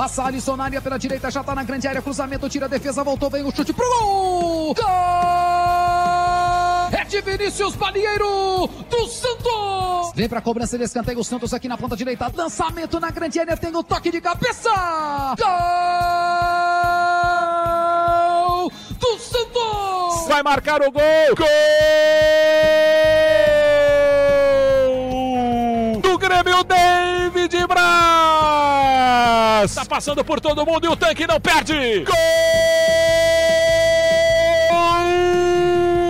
Passa Alisson na área pela direita, já tá na grande área, cruzamento, tira a defesa, voltou, vem o chute pro gol! Gol! É de Vinícius Balieiro do Santos! Vem pra cobrança de escanteio o Santos aqui na ponta direita, lançamento na grande área, tem o toque de cabeça! Gol! Do Santos! Vai marcar o gol! Gol! Do Grêmio David Tá passando por todo mundo e o tanque não perde! Gol!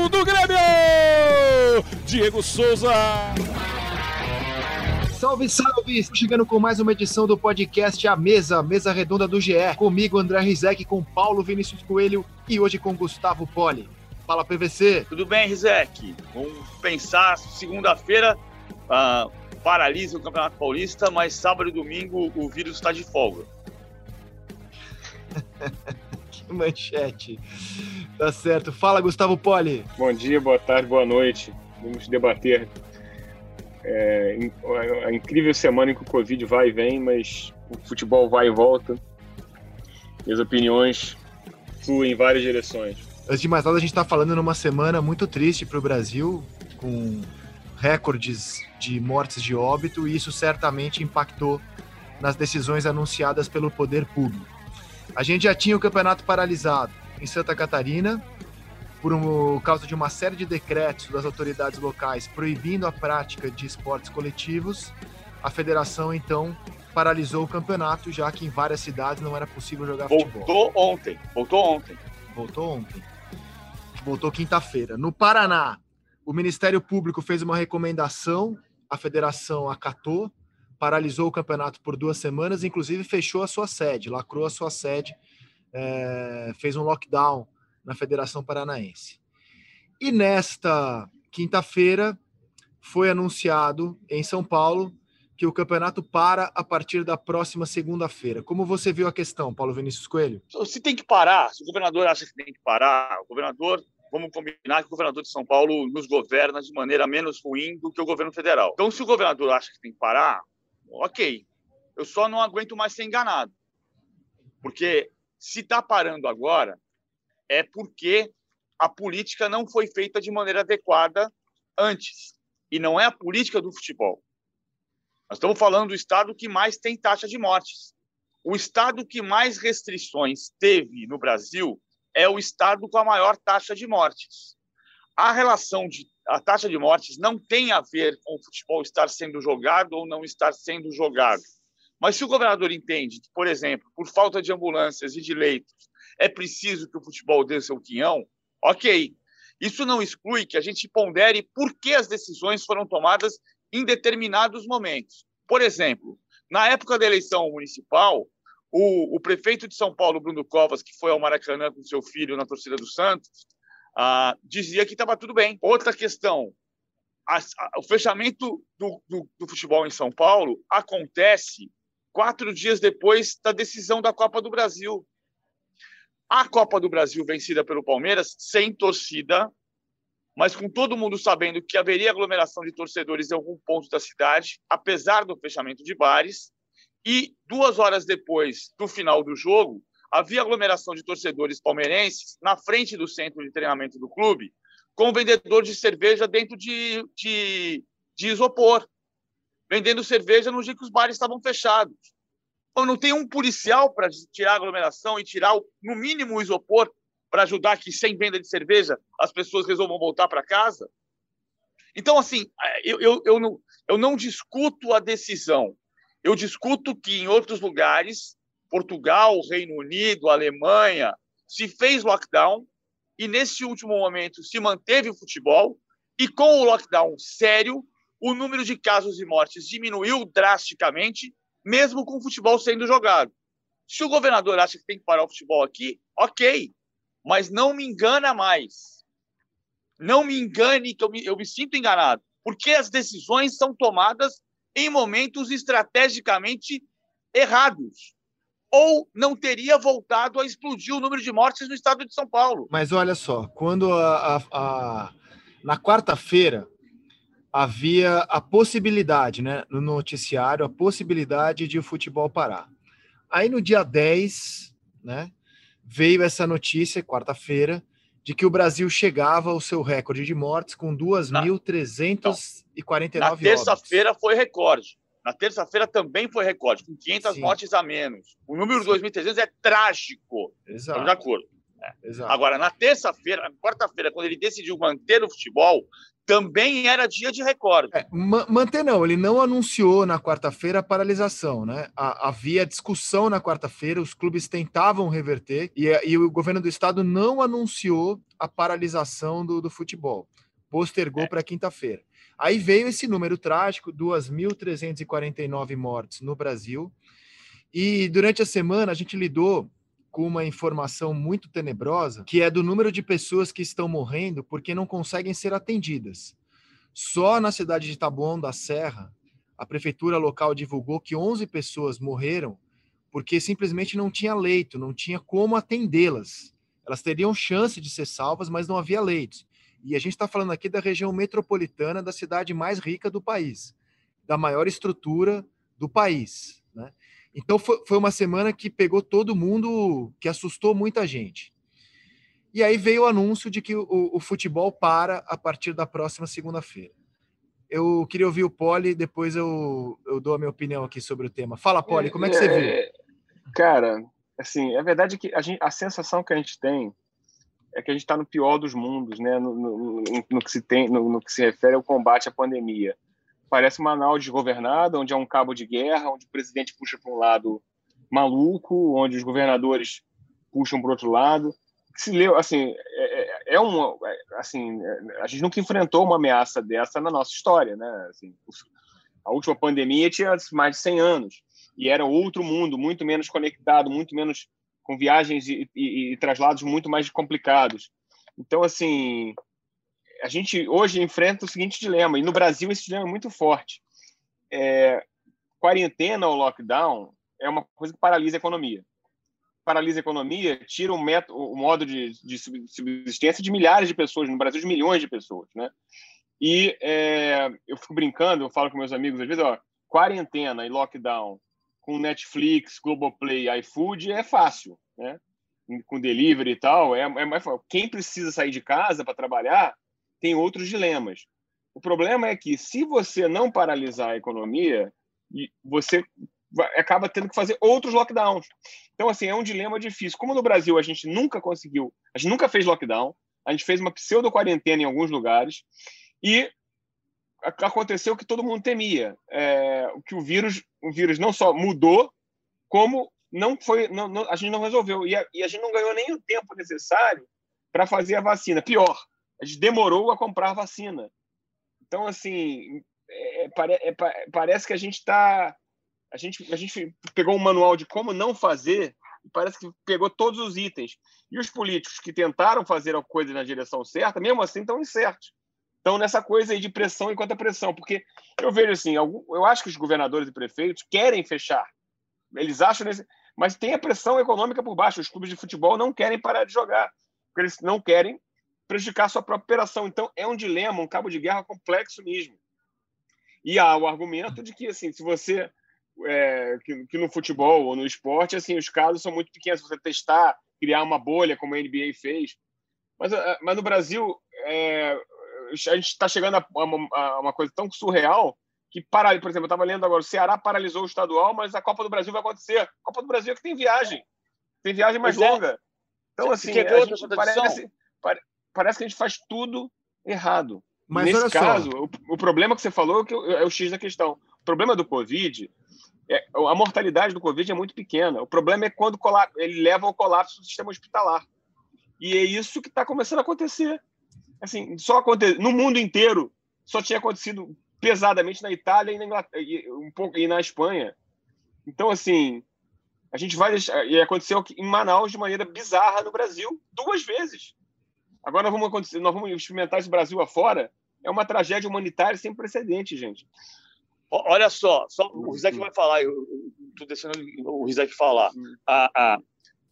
Do Grêmio! Diego Souza! Salve, salve! Estou chegando com mais uma edição do podcast A Mesa, mesa redonda do GE. Comigo, André Rizek, com Paulo Vinícius Coelho e hoje com Gustavo Poli. Fala, PVC. Tudo bem, Rizek? Vamos pensar, segunda-feira uh, paralisa o Campeonato Paulista, mas sábado e domingo o vírus está de folga. que manchete. Tá certo. Fala, Gustavo Poli. Bom dia, boa tarde, boa noite. Vamos debater é, a incrível semana em que o Covid vai e vem, mas o futebol vai e volta. E as opiniões fluem em várias direções. Antes de mais nada, a gente está falando numa semana muito triste para o Brasil, com recordes de mortes de óbito, e isso certamente impactou nas decisões anunciadas pelo poder público. A gente já tinha o campeonato paralisado em Santa Catarina, por um, causa de uma série de decretos das autoridades locais proibindo a prática de esportes coletivos, a federação então paralisou o campeonato, já que em várias cidades não era possível jogar Voltou futebol. Voltou ontem. Voltou ontem. Voltou ontem. Voltou quinta-feira. No Paraná, o Ministério Público fez uma recomendação, a federação acatou, paralisou o campeonato por duas semanas, inclusive fechou a sua sede, lacrou a sua sede, é, fez um lockdown na Federação Paranaense. E nesta quinta-feira foi anunciado em São Paulo que o campeonato para a partir da próxima segunda-feira. Como você viu a questão, Paulo Vinícius Coelho? Se tem que parar, se o governador acha que tem que parar, o governador, vamos combinar que o governador de São Paulo nos governa de maneira menos ruim do que o governo federal. Então, se o governador acha que tem que parar, ok. Eu só não aguento mais ser enganado. Porque se está parando agora, é porque a política não foi feita de maneira adequada antes. E não é a política do futebol. Nós estamos falando do estado que mais tem taxa de mortes. O estado que mais restrições teve no Brasil é o estado com a maior taxa de mortes. A relação de a taxa de mortes não tem a ver com o futebol estar sendo jogado ou não estar sendo jogado. Mas se o governador entende que, por exemplo, por falta de ambulâncias e de leitos, é preciso que o futebol dê seu quinhão, ok. Isso não exclui que a gente pondere por que as decisões foram tomadas em determinados momentos. Por exemplo, na época da eleição municipal, o, o prefeito de São Paulo, Bruno Covas, que foi ao Maracanã com seu filho na torcida do Santos, ah, dizia que estava tudo bem. Outra questão, a, a, o fechamento do, do, do futebol em São Paulo acontece quatro dias depois da decisão da Copa do Brasil. A Copa do Brasil vencida pelo Palmeiras, sem torcida, mas com todo mundo sabendo que haveria aglomeração de torcedores em algum ponto da cidade, apesar do fechamento de bares. E duas horas depois do final do jogo, havia aglomeração de torcedores palmeirenses na frente do centro de treinamento do clube, com vendedor de cerveja dentro de, de, de isopor, vendendo cerveja no dia que os bares estavam fechados. Então, não tem um policial para tirar a aglomeração e tirar, no mínimo, o isopor para ajudar que, sem venda de cerveja, as pessoas resolvam voltar para casa? Então, assim, eu, eu, eu, não, eu não discuto a decisão. Eu discuto que, em outros lugares, Portugal, Reino Unido, Alemanha, se fez lockdown e, nesse último momento, se manteve o futebol e, com o lockdown sério, o número de casos e mortes diminuiu drasticamente mesmo com o futebol sendo jogado. Se o governador acha que tem que parar o futebol aqui, ok, mas não me engana mais. Não me engane que eu me, eu me sinto enganado, porque as decisões são tomadas em momentos estrategicamente errados. Ou não teria voltado a explodir o número de mortes no estado de São Paulo. Mas olha só, quando a, a, a na quarta-feira havia a possibilidade, né, no noticiário, a possibilidade de o futebol parar. Aí no dia 10, né, veio essa notícia, quarta-feira, de que o Brasil chegava ao seu recorde de mortes com 2.349 Na terça-feira foi recorde. Na terça-feira também foi recorde, com 500 Sim. mortes a menos. O número de 2.300 é trágico. Exato. Estamos de acordo. exato. Agora, na terça-feira, na quarta-feira, quando ele decidiu manter o futebol, também era dia de recorde. É, ma- manter não, ele não anunciou na quarta-feira a paralisação, né? Ha- havia discussão na quarta-feira, os clubes tentavam reverter e, e o governo do estado não anunciou a paralisação do, do futebol, postergou para quinta-feira. Aí veio esse número trágico, 2.349 mortes no Brasil, e durante a semana a gente lidou com uma informação muito tenebrosa, que é do número de pessoas que estão morrendo porque não conseguem ser atendidas. Só na cidade de Taboão da Serra, a prefeitura local divulgou que 11 pessoas morreram porque simplesmente não tinha leito, não tinha como atendê-las. Elas teriam chance de ser salvas, mas não havia leitos. E a gente está falando aqui da região metropolitana da cidade mais rica do país, da maior estrutura do país. Então foi, foi uma semana que pegou todo mundo, que assustou muita gente. E aí veio o anúncio de que o, o futebol para a partir da próxima segunda-feira. Eu queria ouvir o Poli, depois eu, eu dou a minha opinião aqui sobre o tema. Fala, Poli, como é que você viu? É, Cara, assim, é verdade que a, gente, a sensação que a gente tem é que a gente está no pior dos mundos, né? No, no, no, no que se tem, no, que se refere ao combate à pandemia. Parece Manaus desgovernada, onde é um cabo de guerra, onde o presidente puxa para um lado maluco, onde os governadores puxam para outro lado. Se leu, assim, é, é um, assim, a gente nunca enfrentou uma ameaça dessa na nossa história, né? Assim, a última pandemia tinha mais de 100 anos e era outro mundo, muito menos conectado, muito menos com viagens e, e, e, traslados muito mais complicados. Então, assim, a gente hoje enfrenta o seguinte dilema, e no Brasil esse dilema é muito forte. É, quarentena ou lockdown é uma coisa que paralisa a economia. Paralisa a economia, tira o, método, modo de, de, subsistência de milhares de pessoas, no Brasil de milhões de pessoas, né? E é, eu fico brincando, eu falo com meus amigos às vezes, ó, quarentena e lockdown com Netflix, Globoplay, iFood é fácil, né? Com delivery e tal, é, é mais fácil. Quem precisa sair de casa para trabalhar tem outros dilemas. O problema é que se você não paralisar a economia, você acaba tendo que fazer outros lockdowns. Então, assim, é um dilema difícil. Como no Brasil a gente nunca conseguiu, a gente nunca fez lockdown, a gente fez uma pseudo-quarentena em alguns lugares, e aconteceu o que todo mundo temia, é, que o vírus, o vírus não só mudou, como não foi, não, não, a gente não resolveu e a, e a, gente não ganhou nem o tempo necessário para fazer a vacina. Pior, a gente demorou a comprar a vacina. Então, assim, é, é, parece que a gente está, a gente, a gente pegou um manual de como não fazer e parece que pegou todos os itens. E os políticos que tentaram fazer a coisa na direção certa, mesmo assim, estão incertos estão nessa coisa aí de pressão e contra-pressão, porque eu vejo assim, eu acho que os governadores e prefeitos querem fechar, eles acham, nesse, mas tem a pressão econômica por baixo, os clubes de futebol não querem parar de jogar, porque eles não querem prejudicar a sua própria operação, então é um dilema, um cabo de guerra complexo mesmo. E há o argumento de que, assim, se você, é, que, que no futebol ou no esporte, assim, os casos são muito pequenos, você testar, criar uma bolha, como a NBA fez, mas, mas no Brasil, é, a gente está chegando a uma, a uma, coisa tão surreal que, para, por exemplo, eu estava lendo agora, o Ceará paralisou o estadual, mas a Copa do Brasil vai acontecer. A Copa do Brasil é que tem viagem, tem viagem mais Pois é. longa. Então, Você assim, a gente parece, pare- parece que a gente faz tudo errado. Mas Nesse caso, o, o problema que você falou é, que é o X da questão. O problema do Covid, é, a mortalidade do Covid é muito pequena. O problema é quando ele leva ao colapso do sistema hospitalar. E é isso que está começando a acontecer. Assim, só aconte... no mundo inteiro só tinha acontecido pesadamente na Itália e na, Inglaterra, e um pouco e na Espanha. Então, assim, a gente vai deixar. E aconteceu em Manaus de maneira bizarra no Brasil duas vezes. Agora nós vamos, nós vamos experimentar esse Brasil afora. É uma tragédia humanitária sem precedente, gente. Olha só, só o Rizek vai falar, eu estou deixando o Rizek falar. Ah, ah,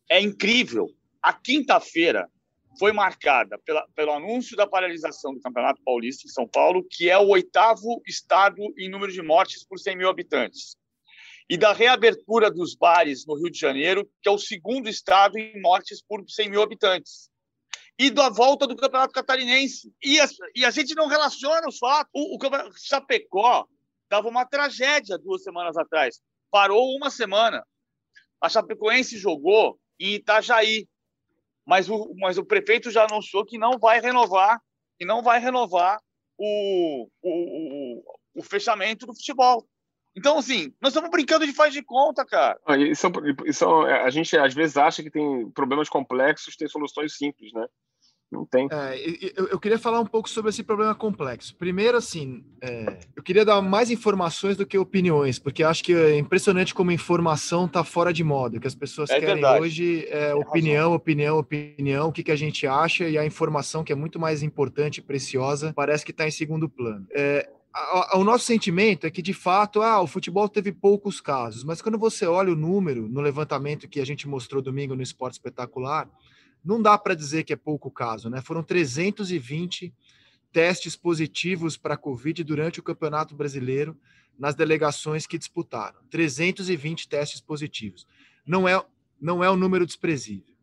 é incrível. A quinta-feira foi marcada pela, pelo anúncio da paralisação do Campeonato Paulista em São Paulo, que é o oitavo estado em número de mortes por 100 mil habitantes. e da reabertura dos bares no Rio de Janeiro, que é o segundo estado em mortes por 100 mil habitantes. E da volta do Campeonato Catarinense. E a, e a gente não relaciona os fatos. O, o Campeonato Chapecó dava uma tragédia duas semanas atrás. Parou uma semana. A Chapecoense jogou em Itajaí. Mas o, mas o prefeito já anunciou que não vai renovar, que não vai renovar o, o, o, o fechamento do futebol. Então, assim, nós estamos brincando de faz de conta, cara. Isso, isso, a gente às vezes acha que tem problemas complexos, tem soluções simples, né? Não tem. É, eu, eu, queria falar um pouco sobre esse problema complexo. Primeiro, assim, é, eu queria dar mais informações do que opiniões, porque acho que é impressionante como informação está fora de moda. O que as pessoas é querem verdade. hoje é opinião, opinião, opinião, o que, que a gente acha, e a informação, que é muito mais importante e preciosa, parece que está em segundo plano. É, o nosso sentimento é que, de fato, ah, o futebol teve poucos casos, mas quando você olha o número no levantamento que a gente mostrou domingo no Esporte Espetacular, não dá para dizer que é pouco caso, né? Foram 320 testes positivos para a Covid durante o Campeonato Brasileiro nas delegações que disputaram. 320 testes positivos. Não é, não é um número desprezível.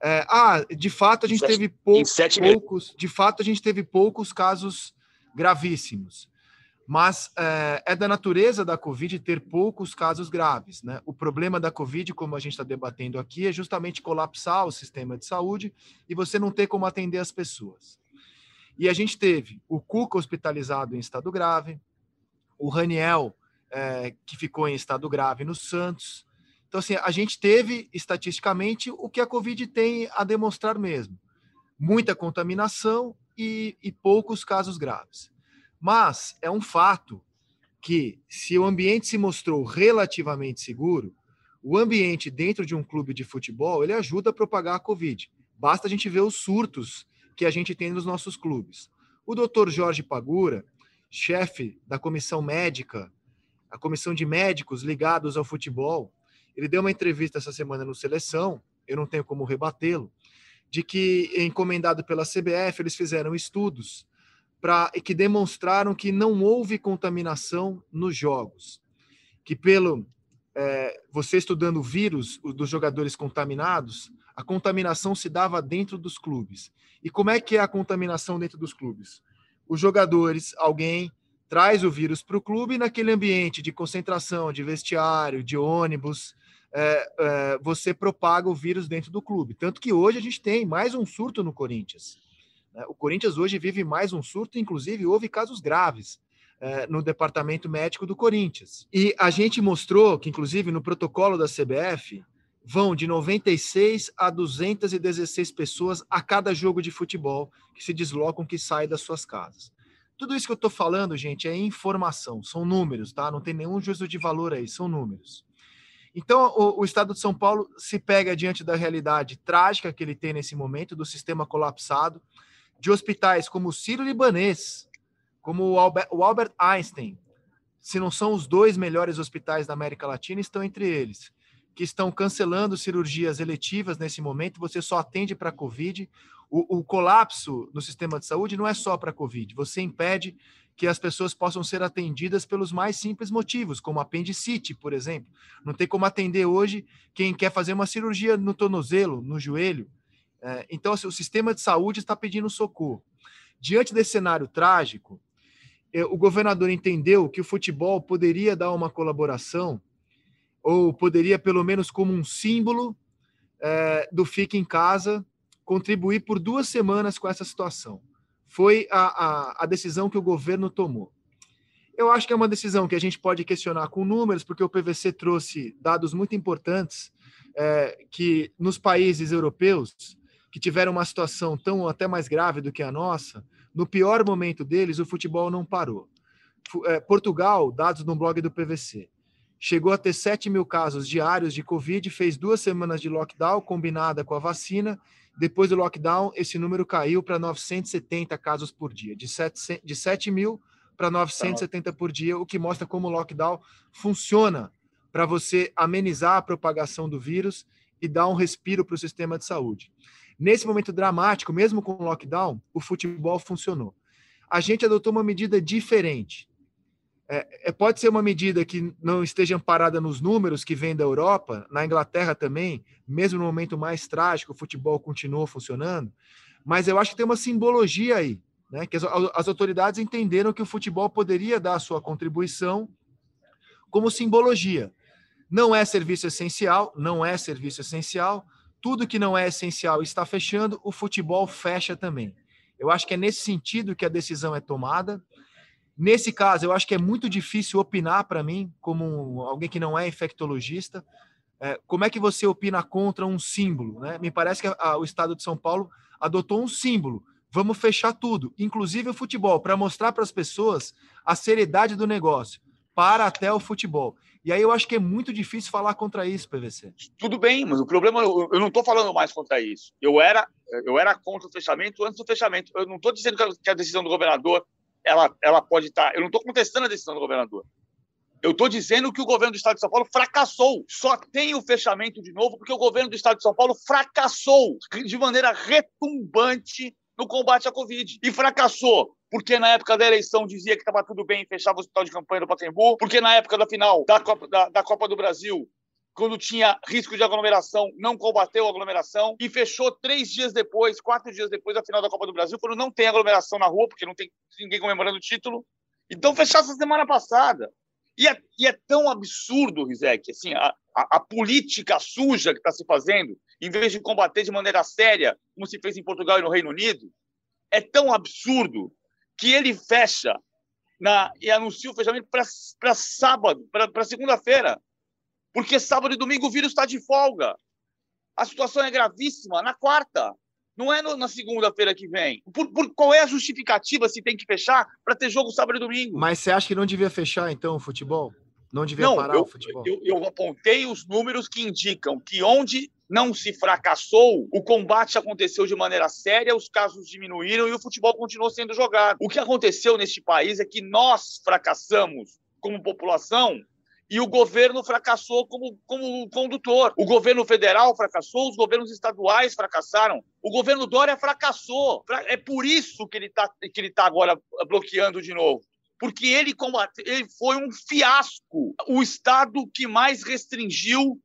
É, ah, de fato a gente teve pou, poucos, de fato a gente teve poucos casos gravíssimos. Mas é, é, da natureza da Covid ter poucos casos graves. Né? O problema da Covid, como a gente está debatendo aqui, é justamente colapsar o sistema de saúde e você não ter como atender as pessoas. E a gente teve o Cuca hospitalizado em estado grave, o Raniel, é, que ficou em estado grave no Santos. Então, assim, a gente teve, estatisticamente, o que a Covid tem a demonstrar mesmo: muita contaminação e, e poucos casos graves. Mas é um fato que, se o ambiente se mostrou relativamente seguro, o ambiente dentro de um clube de futebol ele ajuda a propagar a Covid. Basta a gente ver os surtos que a gente tem nos nossos clubes. O doutor Jorge Pagura, chefe da comissão médica, a comissão de médicos ligados ao futebol, ele deu uma entrevista essa semana no Seleção, eu não tenho como rebatê-lo, de que, encomendado pela CBF, eles fizeram estudos para que demonstraram que não houve contaminação nos jogos. Que pelo é, você estudando o vírus dos jogadores contaminados, a contaminação se dava dentro dos clubes. E como é que é a contaminação dentro dos clubes? Os jogadores, alguém traz o vírus para o clube e naquele ambiente de concentração, de vestiário, de ônibus, é, é, você propaga o vírus dentro do clube. Tanto que hoje a gente tem mais um surto no Corinthians. Né? O Corinthians hoje vive mais um surto, inclusive houve casos graves é, no departamento médico do Corinthians. E a gente mostrou que, inclusive, no protocolo da CBF, vão de 96 a 216 pessoas a cada jogo de futebol que se deslocam, que saem das suas casas. Tudo isso que eu estou falando, gente, é informação, são números, tá? Não tem nenhum juízo de valor aí, são números. Então, o, o, Estado de São Paulo se pega diante da realidade trágica que ele tem nesse momento, do sistema colapsado, de hospitais como o Ciro Libanês, como o Albert, Einstein, se não são os dois melhores hospitais da América Latina, estão entre eles, que estão cancelando cirurgias eletivas nesse momento, você só atende para Covid. O, o colapso no sistema de saúde não é só para Covid, você impede que as pessoas possam ser atendidas pelos mais simples motivos, como apendicite, por exemplo. Não tem como atender hoje quem quer fazer uma cirurgia no tornozelo, no joelho. É, então, assim, o sistema de saúde está pedindo socorro. Diante desse cenário trágico, o governador entendeu que o futebol poderia dar uma colaboração, ou poderia, pelo menos como um símbolo é, do Fique em Casa, contribuir por duas semanas com essa situação foi a, a, a decisão que o governo tomou. Eu acho que é uma decisão que a gente pode questionar com números, porque o PVC trouxe dados muito importantes é, que nos países europeus que tiveram uma situação tão até mais grave do que a nossa, no pior momento deles, o futebol não parou. É, Portugal, dados no blog do PVC, chegou a ter 7 mil casos diários de Covid, fez duas semanas de lockdown combinada com a vacina depois do lockdown, esse número caiu para 970 casos por dia, de 7, de 7 mil para 970 por dia, o que mostra como o lockdown funciona para você amenizar a propagação do vírus e dar um respiro para o sistema de saúde. Nesse momento dramático, mesmo com o lockdown, o futebol funcionou. A gente adotou uma medida diferente. É, é, pode ser uma medida que não esteja amparada nos números que vem da Europa, na Inglaterra também, mesmo no momento mais trágico, o futebol continuou funcionando, mas eu acho que tem uma simbologia aí, né? Que as, as autoridades entenderam que o futebol poderia dar a sua contribuição como simbologia. Não é serviço essencial, não é serviço essencial. Tudo que não é essencial está fechando, o futebol fecha também. Eu acho que é nesse sentido que a decisão é tomada. Nesse caso, eu acho que é muito difícil opinar para mim, como alguém que não é infectologista, é, como é que você opina contra um símbolo? Né? Me parece que a, o Estado de São Paulo adotou um símbolo. Vamos fechar tudo, inclusive o futebol, para mostrar para as pessoas a seriedade do negócio, para até o futebol. E aí eu acho que é muito difícil falar contra isso, PVC. Tudo bem, mas o problema, eu não estou falando mais contra isso. Eu era, eu era contra o fechamento antes do fechamento. Eu não estou dizendo que a decisão do governador ela, ela pode estar. Eu não estou contestando a decisão do governador. Eu estou dizendo que o governo do Estado de São Paulo fracassou. Só tem o fechamento de novo porque o governo do Estado de São Paulo fracassou de maneira retumbante no combate à Covid. E fracassou porque na época da eleição dizia que estava tudo bem e fechava o hospital de campanha do Pacaembu, porque na época da final da Copa, da, da Copa do Brasil quando tinha risco de aglomeração, não combateu a aglomeração e fechou três dias depois, quatro dias depois da final da Copa do Brasil, quando não tem aglomeração na rua, porque não tem ninguém comemorando o título. Então, fechar essa semana passada. E é, e é tão absurdo, Rizek, assim, a, a, a política suja que está se fazendo, em vez de combater de maneira séria, como se fez em Portugal e no Reino Unido, é tão absurdo que ele fecha na, e anuncia o fechamento para sábado, para segunda-feira. Porque sábado e domingo o vírus está de folga. A situação é gravíssima. Na quarta, não é no, na segunda-feira que vem. Por, por, qual é a justificativa se tem que fechar para ter jogo sábado e domingo? Mas você acha que não devia fechar, então, o futebol? Não devia não, parar eu, o futebol? Eu, eu, apontei os números que indicam que onde não se fracassou, o combate aconteceu de maneira séria, os casos diminuíram e o futebol continuou sendo jogado. O que aconteceu neste país é que nós fracassamos como população e o governo fracassou como, como condutor. O governo federal fracassou, os governos estaduais fracassaram. O governo Dória fracassou. É por isso que ele está que ele tá agora bloqueando de novo. Porque ele, combate, ele foi um fiasco. O estado que mais restringiu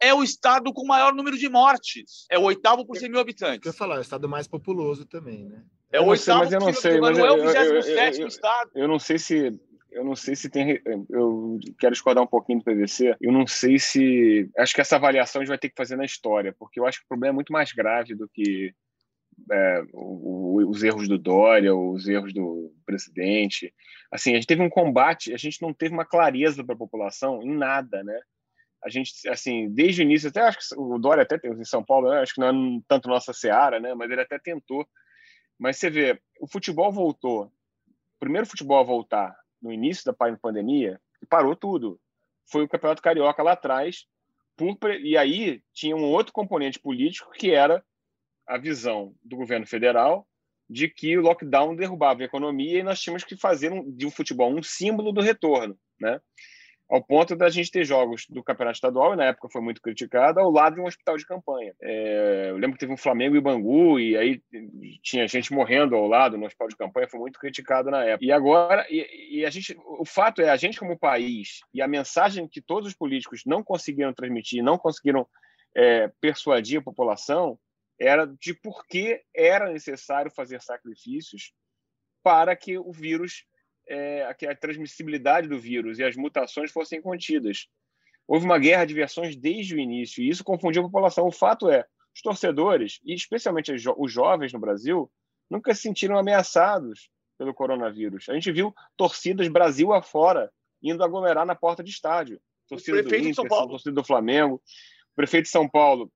é o estado com maior número de mortes. É o oitavo por 100 mil habitantes. Eu ia falar, é o estado mais populoso também, né? É o oitavo, mas eu não sei, mas não é o 27 estado. Eu não sei se eu não sei se tem. Eu quero discordar um pouquinho do PVC. Eu não sei se. Acho que essa avaliação a gente vai ter que fazer na história, porque eu acho que o problema é muito mais grave do que é, o, os erros do Dória, os erros do presidente. Assim, a gente teve um combate, a gente não teve uma clareza para a população em nada, né? A gente, assim, desde o início, até acho que o Dória até em São Paulo, né? acho que não é tanto nossa seara, né? Mas ele até tentou. Mas você vê, o futebol voltou. O primeiro futebol a voltar no início da pandemia, e parou tudo. Foi o Campeonato Carioca lá atrás, e aí tinha um outro componente político que era a visão do governo federal de que o lockdown derrubava a economia e nós tínhamos que fazer um, de um futebol um símbolo do retorno, né? ao ponto da gente ter jogos do campeonato estadual, e na época foi muito criticado, ao lado de um hospital de campanha. É, eu lembro que teve um Flamengo e Bangu, e aí tinha gente morrendo ao lado no hospital de campanha, foi muito criticado na época. E agora, e, e a gente, o fato é, a gente como país, e a mensagem que todos os políticos não conseguiram transmitir, não conseguiram é, persuadir a população, era de por que era necessário fazer sacrifícios para que o vírus é, que a transmissibilidade do vírus e as mutações fossem contidas. Houve uma guerra de versões desde o início e isso confundiu a população. O fato é, os torcedores, e especialmente os jovens no Brasil, nunca se sentiram ameaçados pelo coronavírus. A gente viu torcidas Brasil afora indo aglomerar na porta de estádio. Torcida do Inter, torcida do Flamengo. O prefeito de São Paulo,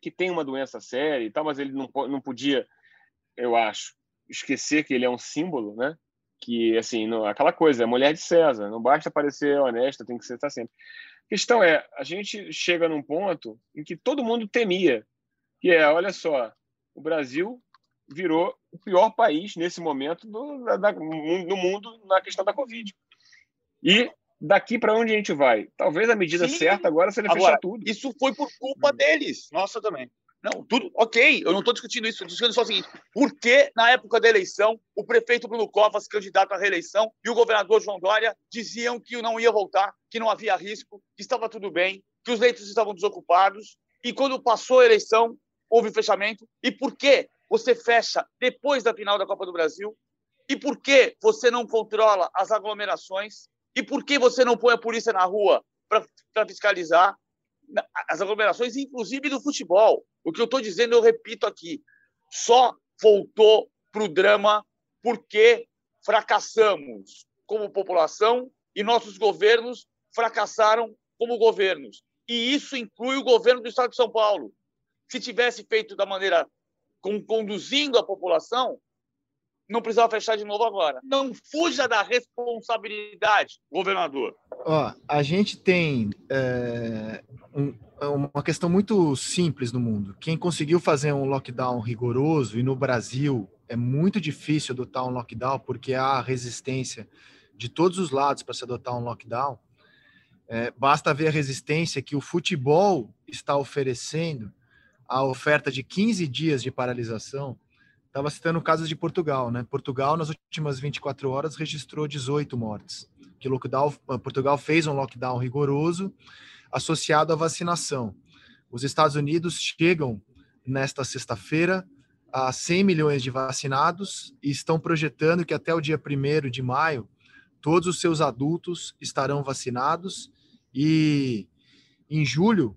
que tem uma doença séria e tal, mas ele não, não podia, eu acho, esquecer que ele é um símbolo, né? que, assim, não, aquela coisa, é mulher de César, não basta parecer honesta, tem que ser tá sempre. A questão é, a gente chega num ponto em que todo mundo temia, que é, olha só, o Brasil virou o pior país nesse momento do, da, no mundo na questão da Covid. E daqui para onde a gente vai? Talvez a medida Sim. certa agora seja agora, fechar tudo. Isso foi por culpa deles, nossa também. Não, tudo ok, eu não estou discutindo isso, estou discutindo só o seguinte: por que, na época da eleição, o prefeito Bruno Covas, candidato à reeleição, e o governador João Dória diziam que não ia voltar, que não havia risco, que estava tudo bem, que os leitos estavam desocupados, e quando passou a eleição, houve fechamento? E por que você fecha depois da final da Copa do Brasil? E por que você não controla as aglomerações? E por que você não põe a polícia na rua para fiscalizar as aglomerações, inclusive do futebol? O que eu estou dizendo, eu repito aqui, só voltou para o drama porque fracassamos como população e nossos governos fracassaram como governos. E isso inclui o governo do Estado de São Paulo. Se tivesse feito da maneira conduzindo a população, não precisava fechar de novo agora. Não fuja da responsabilidade, governador. Ó, a gente tem é, um, é uma questão muito simples no mundo. Quem conseguiu fazer um lockdown rigoroso, e no Brasil é muito difícil adotar um lockdown, porque há resistência de todos os lados para se adotar um lockdown. É, basta ver a resistência que o futebol está oferecendo, a oferta de 15 dias de paralisação. Estava citando casos de Portugal, né? Portugal, nas últimas 24 horas, registrou 18 mortes. Que lockdown, Portugal fez um lockdown rigoroso associado à vacinação. Os Estados Unidos chegam nesta sexta-feira a 100 milhões de vacinados e estão projetando que até o dia 1 de maio todos os seus adultos estarão vacinados e em julho,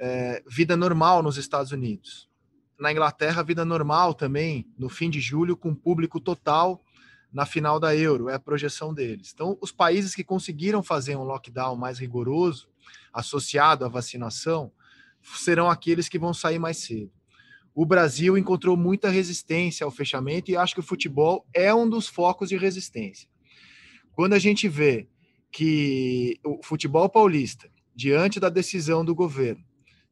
é, vida normal nos Estados Unidos. Na Inglaterra, vida normal também, no fim de julho, com público total na final da Euro, é a projeção deles. Então, os países que conseguiram fazer um lockdown mais rigoroso associado à vacinação serão aqueles que vão sair mais cedo. O Brasil encontrou muita resistência ao fechamento e acho que o futebol é um dos focos de resistência. Quando a gente vê que o futebol paulista, diante da decisão do governo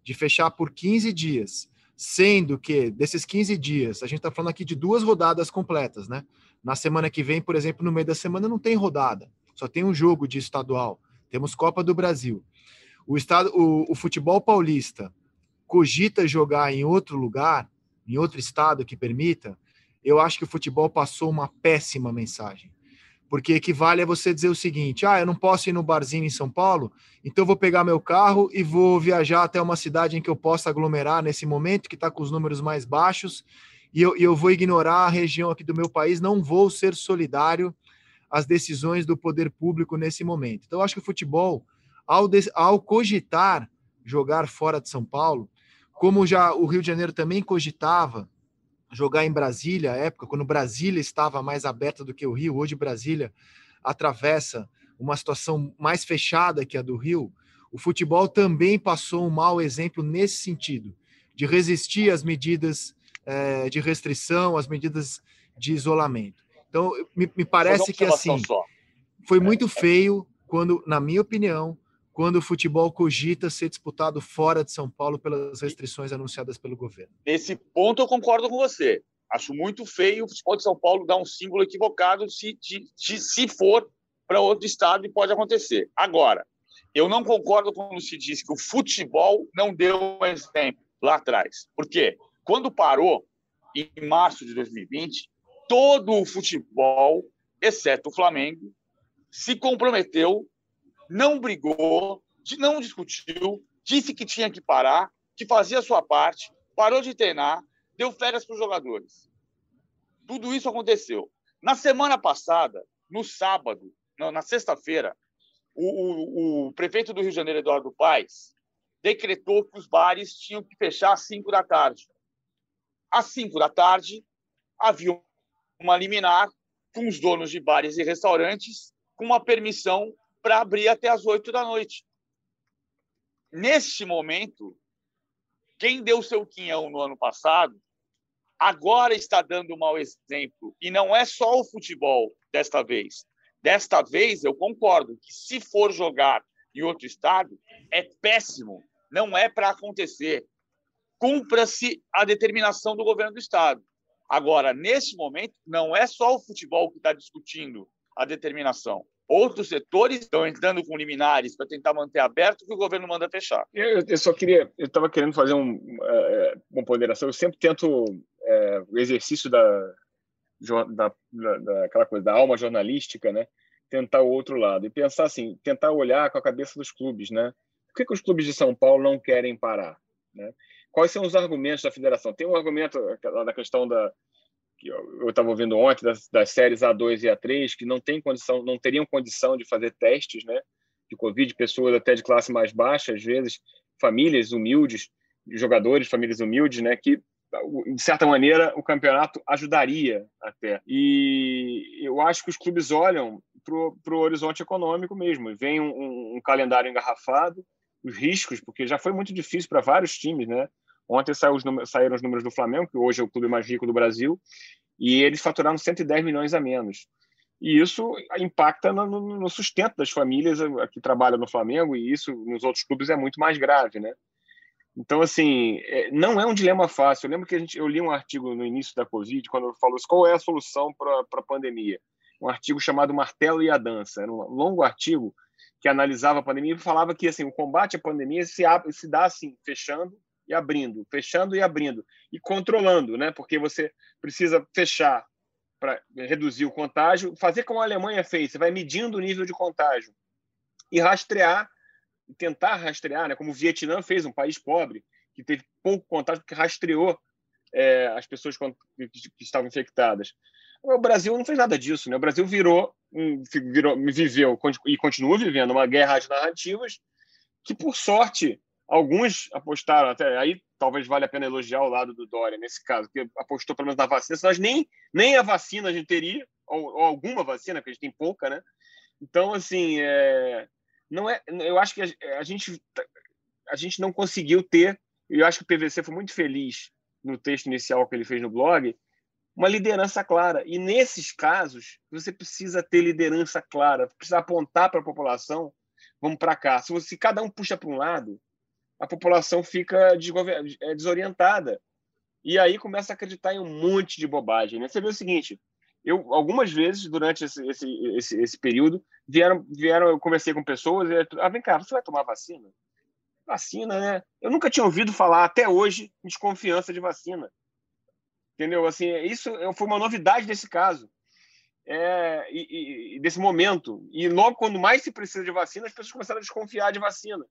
de fechar por 15 dias, sendo que desses 15 dias, a gente está falando aqui de duas rodadas completas, né? Na semana que vem, por exemplo, no meio da semana não tem rodada, só tem um jogo de estadual. Temos Copa do Brasil o, estado, o, o futebol paulista cogita jogar em outro lugar, em outro estado que permita, eu acho que o futebol passou uma péssima mensagem. Porque equivale a você dizer o seguinte: ah, eu não posso ir no barzinho em São Paulo, então eu vou pegar meu carro e vou viajar até uma cidade em que eu possa aglomerar nesse momento, que está com os números mais baixos, e eu, eu vou ignorar a região aqui do meu país, não vou ser solidário às decisões do poder público nesse momento. Então, eu acho que o futebol ao, de, ao cogitar jogar fora de São Paulo, como já o Rio de Janeiro também cogitava jogar em Brasília, à época, quando Brasília estava mais aberta do que o Rio, hoje Brasília atravessa uma situação mais fechada que a do Rio, o futebol também passou um mau exemplo nesse sentido, de resistir às medidas é, de restrição, às medidas de isolamento. Então, me, me parece que assim, foi muito feio quando, na minha opinião, quando o futebol cogita ser disputado fora de São Paulo pelas restrições anunciadas pelo governo. Nesse ponto eu concordo com você. Acho muito feio o futebol de São Paulo dar um símbolo equivocado se, de, de, se for para outro estado e pode acontecer. Agora, eu não concordo quando se diz que o futebol não deu um exemplo lá atrás. Por quê? Quando parou, em março de 2020, todo o futebol, exceto o Flamengo, se comprometeu não brigou, não discutiu, disse que tinha que parar, que fazia a sua parte, parou de treinar, deu férias para os jogadores. Tudo isso aconteceu. Na semana passada, no sábado, não, na sexta-feira, o, o, o, prefeito do Rio de Janeiro, Eduardo Paes, decretou que os bares tinham que fechar às 5 da tarde. Às 5 da tarde, havia uma liminar com os donos de bares e restaurantes com uma permissão para abrir até as oito da noite. Neste momento, quem deu seu quinhão no ano passado, agora está dando um mau exemplo. E não é só o futebol desta vez. Desta vez, eu concordo que se for jogar em outro estado, é péssimo. Não é para acontecer. Cumpra-se a determinação do governo do estado. Agora, neste momento, não é só o futebol que está discutindo a determinação Outros setores estão entrando com liminares para tentar manter aberto o que o governo manda fechar. Eu, eu só queria, eu estava querendo fazer um, é, uma ponderação. Eu sempre tento é, o exercício da, da, da, daquela coisa da alma jornalística, né? Tentar o outro lado e pensar assim, tentar olhar com a cabeça dos clubes, né? Por que, que os clubes de São Paulo não querem parar, né? Quais são os argumentos da federação? Tem um argumento da questão da que eu estava ouvindo ontem das, das, séries A2 e A3 que não tem condição, não teriam condição de fazer testes, né, de Covid, pessoas até de classe mais baixa, às vezes famílias humildes, jogadores, famílias humildes, né, que de certa maneira o campeonato ajudaria até. E eu acho que os clubes olham para o horizonte econômico mesmo, vem um, um, um calendário engarrafado, os riscos, porque já foi muito difícil para vários times, né? Ontem os saíram os números do Flamengo, que hoje é o clube mais rico do Brasil, e eles faturaram 110 milhões a menos. E isso impacta no, no sustento das famílias que trabalham no Flamengo, e isso nos outros clubes é muito mais grave, né? Então, assim, é, não é um dilema fácil. Eu lembro que a gente, eu li um artigo no início da Covid, quando falou qual é a solução para a pandemia. Um artigo chamado Martelo e a Dança. Era um longo artigo que analisava a pandemia e falava que assim, o combate à pandemia se, se dá assim, fechando e abrindo, fechando e abrindo e controlando, né? Porque você precisa fechar para reduzir o contágio, fazer como a Alemanha fez, você vai medindo o nível de contágio e rastrear, tentar rastrear, né? Como o Vietnã fez, um país pobre que teve pouco contágio, que rastreou é, as pessoas que, estavam infectadas. O Brasil não fez nada disso, né? O Brasil virou, virou viveu e continua vivendo uma guerra de narrativas que, por sorte, Alguns apostaram, até aí talvez valha a pena elogiar o lado do Dória nesse caso, que apostou pelo menos na vacina, senão nem, nem a vacina a gente teria, ou, ou, alguma vacina, que a gente tem pouca, né? Então, assim, é, não é, eu acho que a, a, gente, a gente não conseguiu ter, e eu acho que o PVC foi muito feliz no texto inicial que ele fez no blog, uma liderança clara. E nesses casos, você precisa ter liderança clara, precisa apontar para a população, vamos para cá. Se, você, se cada um puxa para um lado, a população fica é, desorientada. E aí começa a acreditar em um monte de bobagem. Né? Você vê o seguinte: eu algumas vezes durante esse, esse, esse, esse período vieram, vieram, eu conversei com pessoas e ah, vem cá, você vai tomar vacina? Vacina, né? Eu nunca tinha ouvido falar até hoje desconfiança de vacina. Entendeu? Assim, isso foi uma novidade desse caso. É, e, e, desse momento. E logo quando mais se precisa de vacina, as pessoas começaram a desconfiar de vacina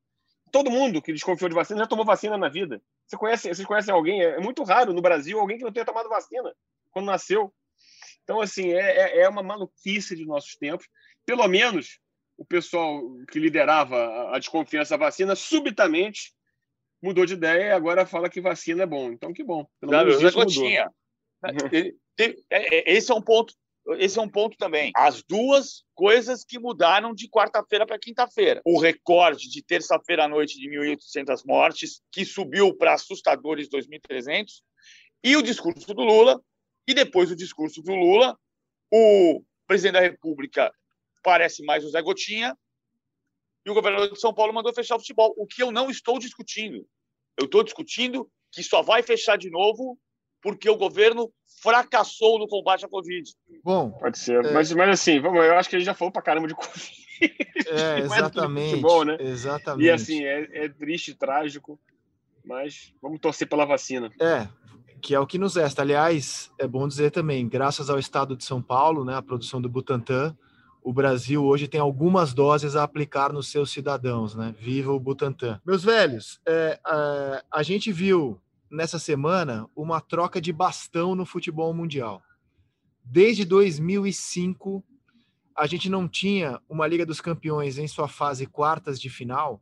todo mundo que desconfiou de vacina já tomou vacina na vida. Você conhece, vocês conhecem alguém? É muito raro no Brasil alguém que não tenha tomado vacina quando nasceu. Então, assim, é, é, é uma maluquice de nossos tempos. Pelo menos o pessoal que liderava a desconfiança da vacina subitamente mudou de ideia e agora fala que vacina é bom. Então, que bom. Pelo menos isso mudou. Esse é um ponto esse é um ponto também. As duas coisas que mudaram de quarta-feira para quinta-feira. O recorde de terça-feira à noite de 1.800 mortes, que subiu para assustadores 2.300, e o discurso do Lula. E depois do discurso do Lula, o presidente da República parece mais o Zé Gotinha, e o governador de São Paulo mandou fechar o futebol, o que eu não estou discutindo. Eu estou discutindo que só vai fechar de novo porque o governo fracassou no combate à Covid. Bom, pode ser. É... Mas, mas assim, vamos, eu acho que a gente já falou para caramba de Covid. É, exatamente. Futebol, né? Exatamente. E assim, é, é triste, trágico, mas vamos torcer pela vacina. É, que é o que nos resta. Aliás, é bom dizer também, graças ao Estado de São Paulo, né, a produção do Butantan, o Brasil hoje tem algumas doses a aplicar nos seus cidadãos, né? Viva o Butantan. Meus velhos, é, a, a gente viu nessa semana uma troca de bastão no futebol mundial. Desde 2005, a gente não tinha uma Liga dos Campeões em sua fase quartas de final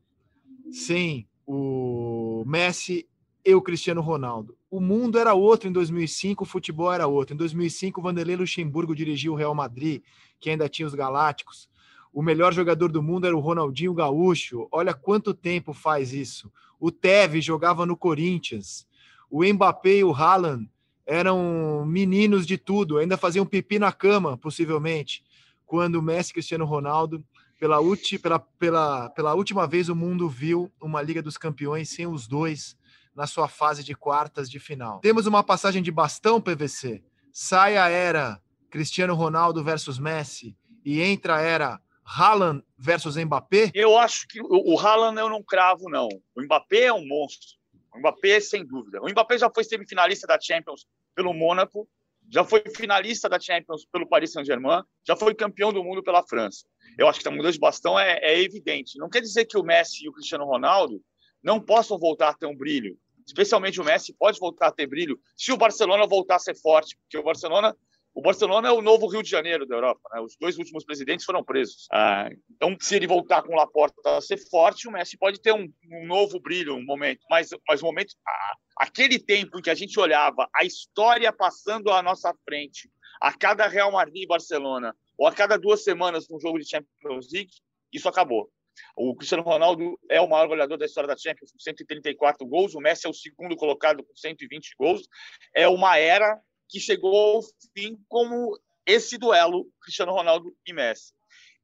sem o Messi e o Cristiano Ronaldo. O mundo era outro em 2005, o futebol era outro. Em 2005, o Vanderlei Luxemburgo dirigiu o Real Madrid, que ainda tinha os Galácticos. O melhor jogador do mundo era o Ronaldinho Gaúcho. Olha quanto tempo faz isso. O Tevez jogava no Corinthians o Mbappé e o Haaland eram meninos de tudo, ainda faziam pipi na cama, possivelmente, quando o Messi e Cristiano Ronaldo, pela, ulti, pela, pela, pela última vez, o mundo viu uma Liga dos Campeões sem os dois na sua fase de quartas de final. Temos uma passagem de bastão, PVC. Sai a era Cristiano Ronaldo versus Messi e entra a era Haaland versus Mbappé? Eu acho que o, o Haaland eu não cravo, não. O Mbappé é um monstro. O Mbappé, sem dúvida. O Mbappé já foi semifinalista da Champions pelo Mônaco, já foi finalista da Champions pelo Paris Saint-Germain, já foi campeão do mundo pela França. Eu acho que a mudança de bastão é, é evidente. Não quer dizer que o Messi e o Cristiano Ronaldo não possam voltar a ter um brilho. Especialmente o Messi pode voltar a ter brilho se o Barcelona voltar a ser forte, porque o Barcelona o Barcelona é o novo Rio de Janeiro da Europa. Né? Os dois últimos presidentes foram presos. Ah, então, se ele voltar com o Laporta a ser forte, o Messi pode ter um, um novo brilho, um momento. Mas, mas o momento, ah, aquele tempo em que a gente olhava a história passando à nossa frente, a cada Real Madrid e Barcelona, ou a cada duas semanas num jogo de Champions League, isso acabou. O Cristiano Ronaldo é o maior goleador da história da Champions, com 134 gols. O Messi é o segundo colocado com 120 gols. É uma era que chegou ao fim como esse duelo Cristiano Ronaldo e Messi.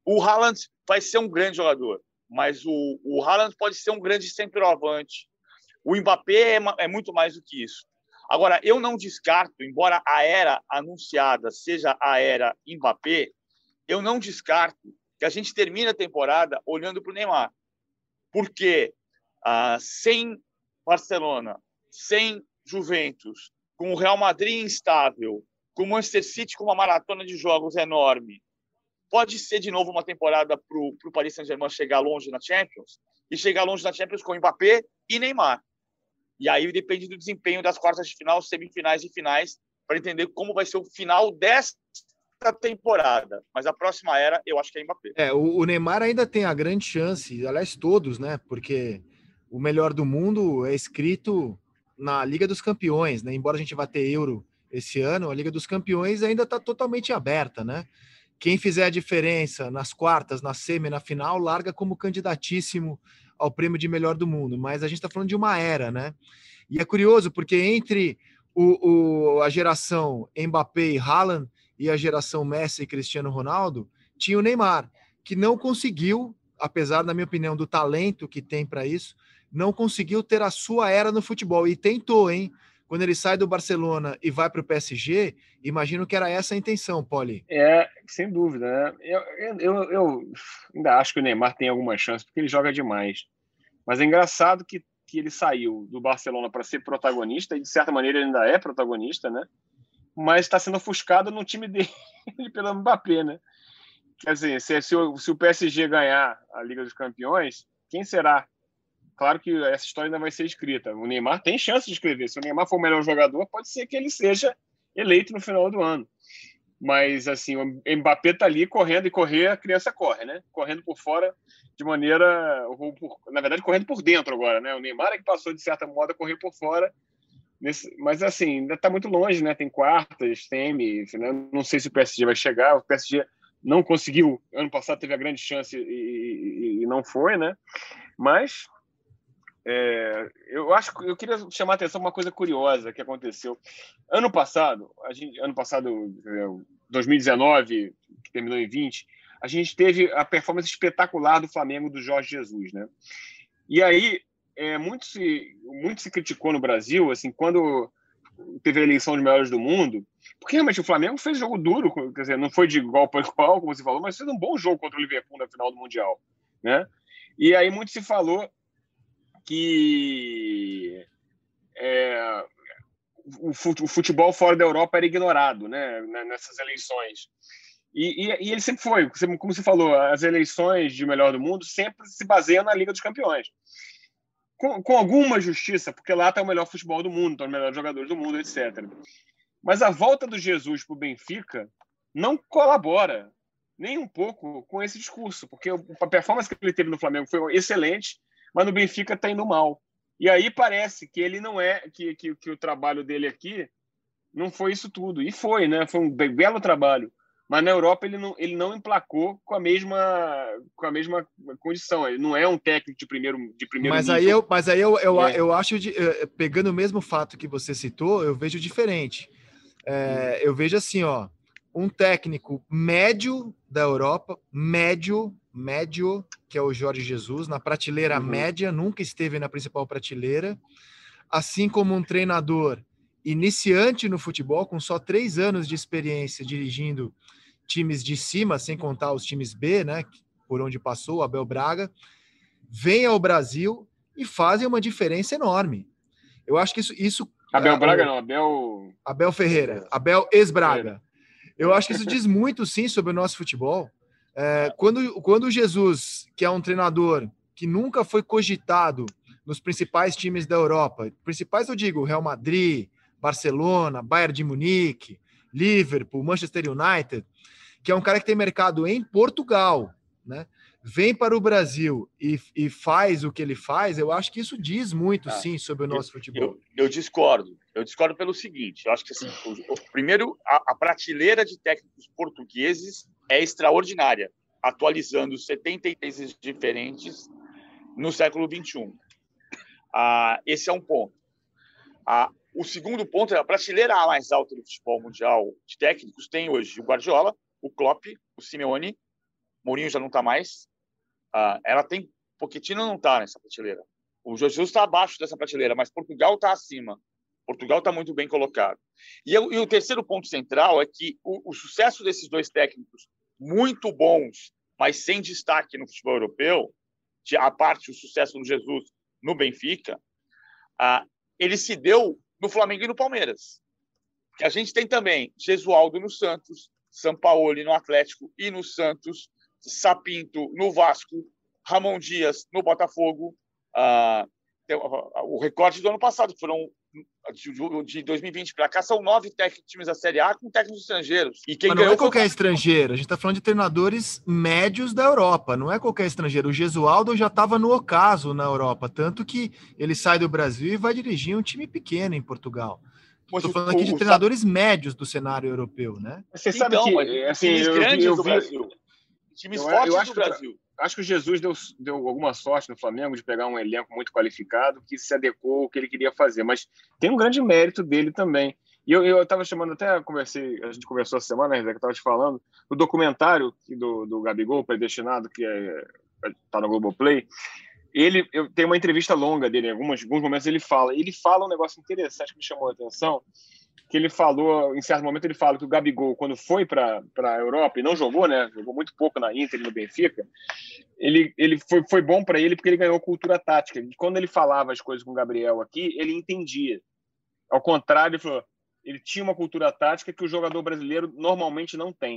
O Haaland vai ser um grande jogador, mas o, o Haaland pode ser um grande centroavante. O Mbappé é, é muito mais do que isso. Agora, eu não descarto, embora a era anunciada seja a era Mbappé, eu não descarto que a gente termine a temporada olhando para o Neymar. Porque ah, sem Barcelona, sem Juventus, com o Real Madrid instável, com o Manchester City com uma maratona de jogos enorme, pode ser de novo uma temporada para o Paris Saint-Germain chegar longe na Champions e chegar longe na Champions com Mbappé e Neymar. E aí depende do desempenho das quartas de final, semifinais e finais para entender como vai ser o final desta temporada. Mas a próxima era, eu acho que é Mbappé. É, o, Neymar ainda tem a grande chance, aliás, todos, né? Porque o melhor do mundo é escrito na Liga dos Campeões, né? Embora a gente vá ter Euro esse ano, a Liga dos Campeões ainda está totalmente aberta, né? Quem fizer a diferença nas quartas, na semi, na final, larga como candidatíssimo ao prêmio de melhor do mundo. Mas a gente está falando de uma era, né? E é curioso porque entre o, o, a geração Mbappé e Haaland e a geração Messi e Cristiano Ronaldo, tinha o Neymar, que não conseguiu, apesar, na minha opinião, do talento que tem para isso, não conseguiu ter a sua era no futebol e tentou, hein? Quando ele sai do Barcelona e vai para o PSG, imagino que era essa a intenção, Poli. É, sem dúvida, né? Eu, eu, eu, ainda acho que o Neymar tem alguma chance, porque ele joga demais. Mas é engraçado que, que ele saiu do Barcelona para ser protagonista, e de certa maneira ele ainda é protagonista, né? Mas está sendo ofuscado no time dele pelo Mbappé, né? Quer dizer, se, se, o, se o PSG ganhar a Liga dos Campeões, quem será claro que essa história ainda vai ser escrita. O Neymar tem chance de escrever. Se o Neymar for o melhor jogador, pode ser que ele seja eleito no final do ano. Mas, assim, o Mbappé tá ali correndo e correr, a criança corre, né? Correndo por fora de maneira. Na verdade, correndo por dentro agora, né? O Neymar é que passou, de certa modo, a correr por fora. Nesse, mas, assim, ainda tá muito longe, né? Tem quartas, tem. Né? Não sei se o PSG vai chegar. O PSG não conseguiu. Ano passado teve a grande chance e, e, e não foi, né? Mas é, eu acho que eu queria chamar a atenção uma coisa curiosa que aconteceu ano passado. Gente, ano passado, 2019, que terminou em 20, a gente teve a performance espetacular do Flamengo do Jorge Jesus, né? E aí é, muito se muito se criticou no Brasil, assim, quando teve a eleição de melhores do mundo, porque realmente o Flamengo fez jogo duro, quer dizer, não foi de igual para igual, como você falou, mas fez um bom jogo contra o Liverpool na final do mundial, né? E aí muito se falou que é, o futebol fora da Europa era ignorado né, nessas eleições. E, e, e, ele sempre foi, como você falou, as eleições de melhor do mundo sempre se baseiam na Liga dos Campeões. Com, com alguma justiça, porque lá está o melhor futebol do mundo, estão os melhores jogadores do mundo, etc. Mas a volta do Jesus para o Benfica não colabora nem um pouco com esse discurso, porque a performance que ele teve no Flamengo foi excelente, mas no Benfica está indo mal. E aí parece que ele não é, que, que, que o trabalho dele aqui não foi isso tudo. E foi, né? Foi um belo trabalho. Mas na Europa ele não, ele não emplacou com a mesma com a mesma condição. Ele não é um técnico de primeiro de primeiro mas nível. Aí eu, mas aí eu, eu, é. eu acho, de, eh, pegando o mesmo fato que você citou, eu vejo diferente. É, eu vejo assim, ó, um técnico médio da Europa, médio, médio, que é o Jorge Jesus, na prateleira uhum. média, nunca esteve na principal prateleira, assim como um treinador iniciante no futebol, com só três anos de experiência dirigindo times de cima, sem contar os times B, né? por onde passou, o Abel Braga, vêm ao Brasil e fazem uma diferença enorme. Eu acho que isso. isso Abel é, Braga não, Abel. Abel Ferreira, Abel ex-Braga. Eu acho que isso diz muito, sim, sobre o nosso futebol. É, quando, quando Jesus, que é um treinador que nunca foi cogitado nos principais times da Europa, principais eu digo Real Madrid, Barcelona, Bayern de Munique, Liverpool, Manchester United, que é um cara que tem mercado em Portugal, né? Vem para o Brasil e, e faz o que ele faz, eu acho que isso diz muito, Ah, sim, sobre o nosso futebol. Eu, eu discordo. Eu discordo pelo seguinte: eu acho que assim, o, o- primeiro, a, a prateleira de técnicos portugueses é extraordinária, atualizando 70 países diferentes no século XXI. Ah, esse é um ponto. Ah, o segundo ponto é a prateleira mais alta do futebol mundial de técnicos tem hoje o Guardiola, o Klopp, o Simeone, Mourinho já não está mais. Ah, ela tem Pochettino não está nessa prateleira. O Jesus está abaixo dessa prateleira, mas Portugal está acima. Portugal está muito bem colocado. E, eu- e o terceiro ponto central é que o, o sucesso desses dois técnicos, muito bons, mas sem destaque no futebol europeu, a parte o sucesso do Jesus no Benfica, ah, ele se deu no Flamengo e no Palmeiras. Que a gente tem também Gesualdo no Santos, Sampaoli no Atlético e no Santos, Sapinto no Vasco, Ramon Dias no Botafogo. Ah, tem o- recorde do ano passado, foram de- de 2020 para cá, são nove técnicos times da Série A com técnicos estrangeiros. E quem Mas não ganhou é qualquer estrangeiro, a gente está falando de treinadores médios da Europa, não é qualquer estrangeiro. O Gesualdo já estava no ocaso na Europa, tanto que ele sai do Brasil e vai dirigir um time pequeno em Portugal. foi Estou falando aqui de treinadores médios do cenário europeu, né? Você sabe Então, que, assim, eu, grandes eu do vi, Brasil. Times Eu- eu fortes acho do que- Brasil. acho que o Jesus deu, deu alguma sorte no Flamengo de pegar um elenco muito qualificado que se adequou ao que ele queria fazer, mas tem um grande mérito dele também. E eu, eu tava chamando, até conversei, a gente conversou essa semana, né, que eu tava te falando, o documentário que do, do Gabigol, Predestinado, que é, tá no Globoplay, ele eu, tem uma entrevista longa dele, em alguns, alguns momentos ele fala, ele fala um negócio interessante que me chamou a atenção, que ele falou, em certo momento ele fala que o Gabigol, quando foi para a Europa e não jogou, né, jogou muito pouco na Inter e no Benfica, ele, ele foi, foi bom para ele porque ele ganhou cultura tática. E quando ele falava as coisas com o Gabriel aqui, ele entendia. Ao contrário, ele falou, ele tinha uma cultura tática que o jogador brasileiro normalmente não tem.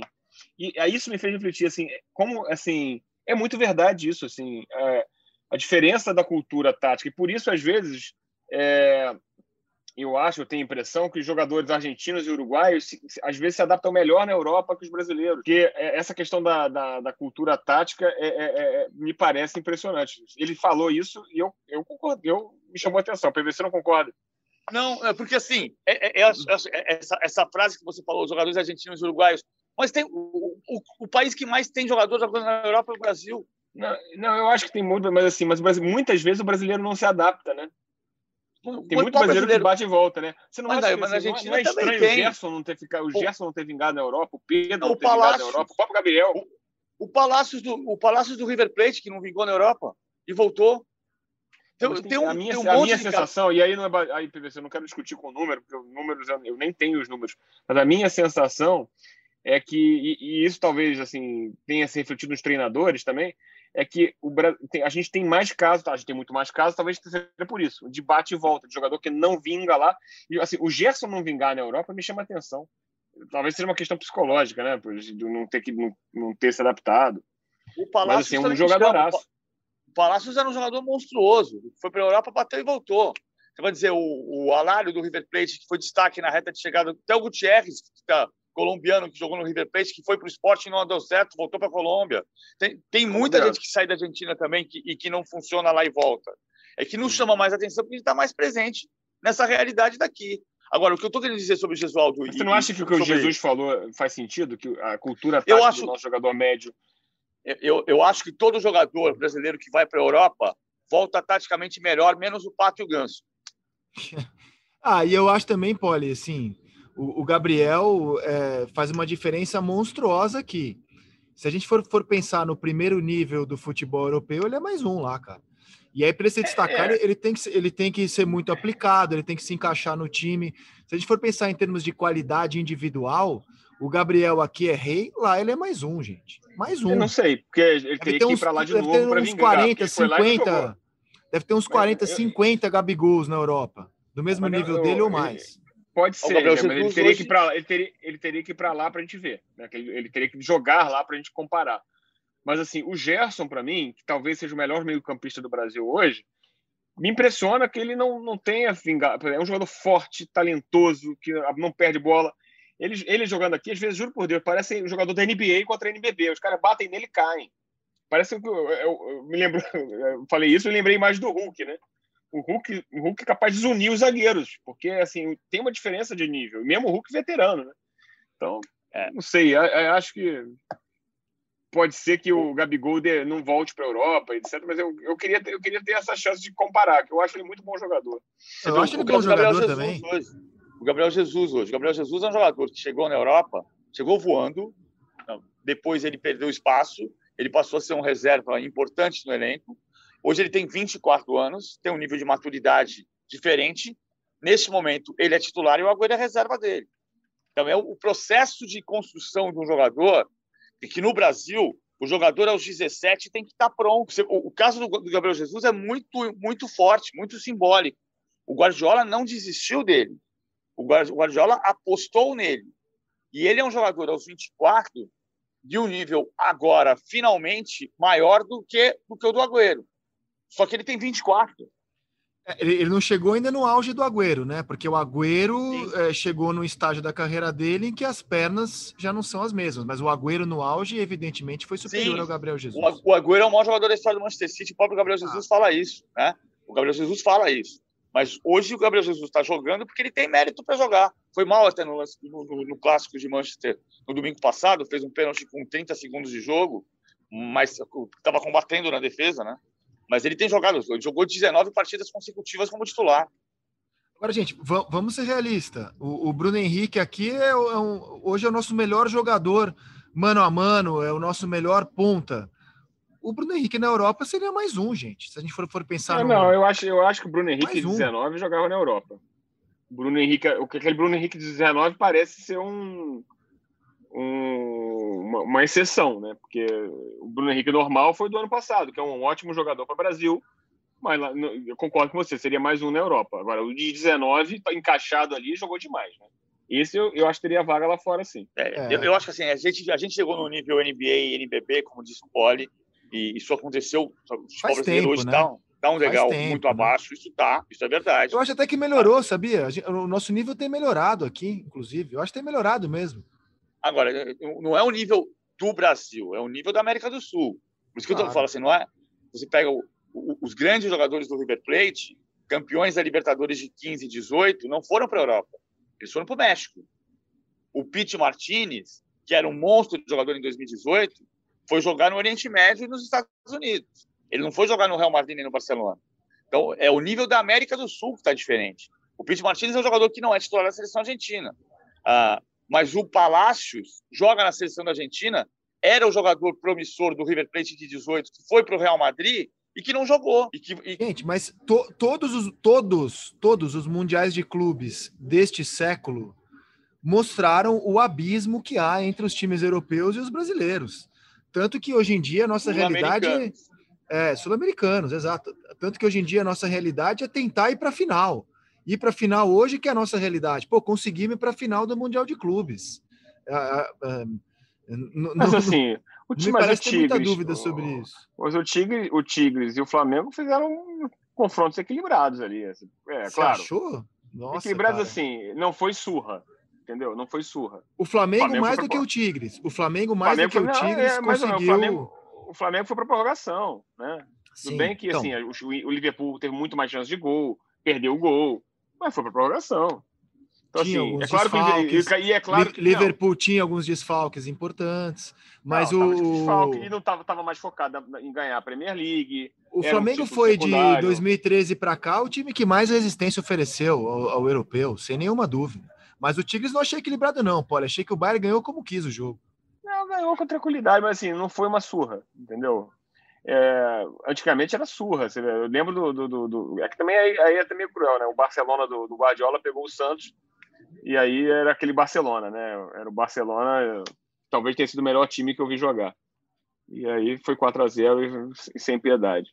E aí isso me fez refletir assim, como assim, é muito verdade isso, assim, é, a diferença da cultura tática. E por isso às vezes é, eu acho, eu tenho a impressão que os jogadores argentinos e uruguaios às vezes se adaptam melhor na Europa que os brasileiros. Porque é, essa questão da, da, da cultura tática é, é- é- me parece impressionante. Ele falou isso e eu, eu concordo, eu, me chamou a atenção. O PVC não concorda. Não, é porque assim, é, é- é- é- essa, essa frase que você falou, os jogadores argentinos e uruguaios, mas tem o, o, o país que mais tem jogadores jogando na Europa é o Brasil. Não, não, eu acho que tem muito, mas assim, mas muitas vezes o brasileiro não se adapta, né? Tem muito Qual brasileiro que bate e volta, né? Você não Mas acha aí, mas assim, a não é- Argentina não é também estranho tem. o Gerson não ter ficado, o O- Gerson não ter vingado na Europa, o Pedro Não, não o ter vingado na. Europa, o próprio Gabriel. O Palácios do, o Palácios do River Plate, que não vingou na Europa e voltou. Tem, tem- tem um, a minha, tem um a minha de cara- sensação, e aí não é aí, PVC, eu não quero discutir com número, porque os números eu, eu nem tenho os números, mas a minha sensação é que, e, e isso talvez assim tenha se refletido nos treinadores também, é que o, a gente tem mais casos, tá? a gente tem muito mais casos, talvez seja por isso, de bate e volta, de jogador que não vinga lá. E assim, o Gerson não vingar na Europa me chama atenção. Talvez seja uma questão psicológica, né? por não ter, que, não, não ter se adaptado. O Mas Palácios assim, um também jogadoraço. chama. O Palácios era um jogador monstruoso. Foi para a Europa, bateu e voltou. Você vai dizer, o, o Alário do River Plate, que foi destaque na reta de chegada, até o Gutierrez, que tá, colombiano, que jogou no River Plate, que foi para o esporte e não deu certo, voltou para a Colômbia. Tem, tem muita gente que sai da Argentina também que, e que não funciona lá e volta. É que nos chama mais atenção porque a gente está mais presente nessa realidade daqui. Agora, o que eu estou querendo dizer sobre o Gesualdo... Mas e- você não acha que o que o Jesus falou faz sentido? Que a cultura Eu tática acho- do nosso jogador médio eu, eu acho que todo jogador brasileiro que vai para a Europa volta taticamente melhor, menos o Pato e o Ganso. Ah, e eu acho também, Poli, assim, o, o Gabriel é, faz uma diferença monstruosa aqui. Se a gente for, for pensar no primeiro nível do futebol europeu, ele é mais um lá, cara. E aí, para ele se destacar, ele, ele tem que, ser- ele tem que ser muito aplicado, ele tem que se encaixar no time. Se a gente for pensar em termos de qualidade individual, O Gabriel aqui é rei, lá ele é mais um, gente. Mais um. Eu não sei, porque ele teria que ir para lá de novo para vingar. 40, 50, deve ter uns 40, 50 Gabigols na Europa. Do mesmo nível dele ou mais. Pode ser, né, mas ele teria, hoje... que ir pra, ele, teria, ele teria que ir para lá para a gente ver. Né? Ele, ele, teria que jogar lá para a gente comparar. Mas assim, o Gerson, para mim, que talvez seja o melhor meio-campista do Brasil hoje, me impressiona que ele não, não tenha vingado. É um jogador forte, talentoso, que não perde bola. Ele, ele jogando aqui, às vezes, juro por Deus, parece um jogador da NBA contra a NBB. Os caras batem nele e caem. Parece que eu, eu, eu, me lembro, eu falei isso e lembrei mais do Hulk, né? O Hulk, o Hulk é capaz de desunir os zagueiros, porque assim tem uma diferença de nível, mesmo o Hulk veterano, né? Então, é, não sei, acho que pode ser que o Gabigol não volte para a Europa, etc. Mas eu, eu, queria, eu queria ter essa chance de comparar, que eu acho ele muito bom jogador. Eu, acho ele bom jogador também. Hoje, o Gabriel Jesus hoje. O Gabriel Jesus é um jogador que chegou na Europa, chegou voando, depois ele perdeu espaço, ele passou a ser um reserva importante no elenco. Hoje ele tem 24 anos, tem um nível de maturidade diferente. Neste momento, ele é titular e o Agüero é reserva dele. Então, é o processo de construção de um jogador e que no Brasil o jogador aos 17 tem que estar pronto. O, caso do, Gabriel Jesus é muito, muito forte, muito simbólico. O Guardiola não desistiu dele. O Guardiola apostou nele. E ele é um jogador aos 24 de um nível agora finalmente maior do que do que o do Agüero. Só que ele tem 24. É, ele não chegou ainda no auge do Agüero, né? Porque o Agüero é, chegou no estágio da carreira dele em que as pernas já não são as mesmas. Mas o Agüero no auge, evidentemente, foi superior Sim. ao Gabriel Jesus. O Agüero é o maior jogador da história do Manchester City. O próprio Gabriel Jesus ah. fala isso, né? O Gabriel Jesus fala isso. Mas hoje o Gabriel Jesus está jogando porque ele tem mérito para jogar. Foi mal até no, no, no, no, clássico de Manchester no domingo passado, fez um pênalti com 30 segundos de jogo, mas estava combatendo na defesa, né? Mas ele tem jogado, ele jogou 19 partidas consecutivas como titular. Agora, gente, vamos ser realistas. O, o, Bruno Henrique aqui é, é um, hoje é o nosso melhor jogador mano a mano, é o nosso melhor ponta. O Bruno Henrique na Europa seria mais um, gente. Se a gente for, for pensar. É, no... Não, eu acho, eu acho que o Bruno Henrique de um. 19 jogava na Europa. Bruno Henrique, o que aquele Bruno Henrique de 19 parece ser um, um, uma, uma, exceção, né? Porque o Bruno Henrique normal foi do ano passado, que é um ótimo jogador para o Brasil, mas eu concordo com você, seria mais um na Europa. Agora, o de 19 está encaixado ali jogou demais, né? Esse eu, eu acho que teria vaga lá fora, sim. É, é. Eu, eu, acho que assim, a gente, a gente chegou no nível NBA e NBB, como disse o Poli, e isso aconteceu. O futebol brasileiro hoje né? tá, tá um legal tempo, muito né? abaixo, isso tá, isso é verdade. Eu acho até que melhorou, sabia? O nosso nível tem melhorado aqui, inclusive. Eu acho que tem melhorado mesmo. Agora, não é o nível do Brasil, é o nível da América do Sul. Por isso que claro. eu falo assim, não é? Você pega o, o, os grandes jogadores do River Plate, campeões da Libertadores de 15 e 18, não foram para a Europa. Eles foram para o México. O Pete Martinez, que era um monstro de jogador em 2018, foi jogar no Oriente Médio e nos Estados Unidos. Ele não foi jogar no Real Madrid nem no Barcelona. Então, é o nível da América do Sul que está diferente. O Pete Martinez é um jogador que não é titular da seleção argentina. Ah, mas o Palácios joga na seleção da Argentina, era o jogador promissor do River Plate de 18, que foi para o Real Madrid e que não jogou. E que, e... Gente, mas to, todos, os, todos, todos os mundiais de clubes deste século mostraram o abismo que há entre os times europeus e os brasileiros. Tanto que hoje em dia a nossa realidade é sul-americanos, exato. Tanto que hoje em dia a nossa realidade é tentar ir para a final ir para a final hoje, que é a nossa realidade. Pô, conseguimos ir para a final do Mundial de Clubes. Ah, ah, ah, mas assim, o time, parece ter muita dúvida sobre isso. Mas o, Tigre, o Tigres e o Flamengo fizeram confrontos equilibrados ali. Assim. É, Você claro. achou? Nossa, equilibrados cara. assim, não foi surra. Entendeu? Não foi surra. O Flamengo, o Flamengo mais do que o Tigres. O Flamengo mais Flamengo do que o Tigres não, é, conseguiu... O Flamengo, o Flamengo foi para prorrogação, né? Sim, Tudo bem que então... assim, o, o Liverpool teve muito mais chance de gol, perdeu o gol mas foi para prorrogação. Então, tinha assim, é claro desfalques, que, e é claro que Liverpool não. tinha alguns desfalques importantes, mas não, o desfalque, e não estava tava mais focado em ganhar a Premier League. O Flamengo um foi de 2013 para cá o time que mais resistência ofereceu ao, ao, europeu, sem nenhuma dúvida. Mas o Tigres não achei equilibrado não, Paulo. Achei que o Bayern ganhou como quis o jogo. Não, ganhou com tranquilidade, mas assim, não foi uma surra, entendeu? É, antigamente era surra. Você, eu lembro do, do, do, do, É que também aí, aí é também cruel, né? O Barcelona do, do Guardiola pegou o Santos E aí era aquele Barcelona, né? Era o Barcelona, talvez tenha sido o melhor time que eu vi jogar. E aí foi 4 a 0 e sem piedade.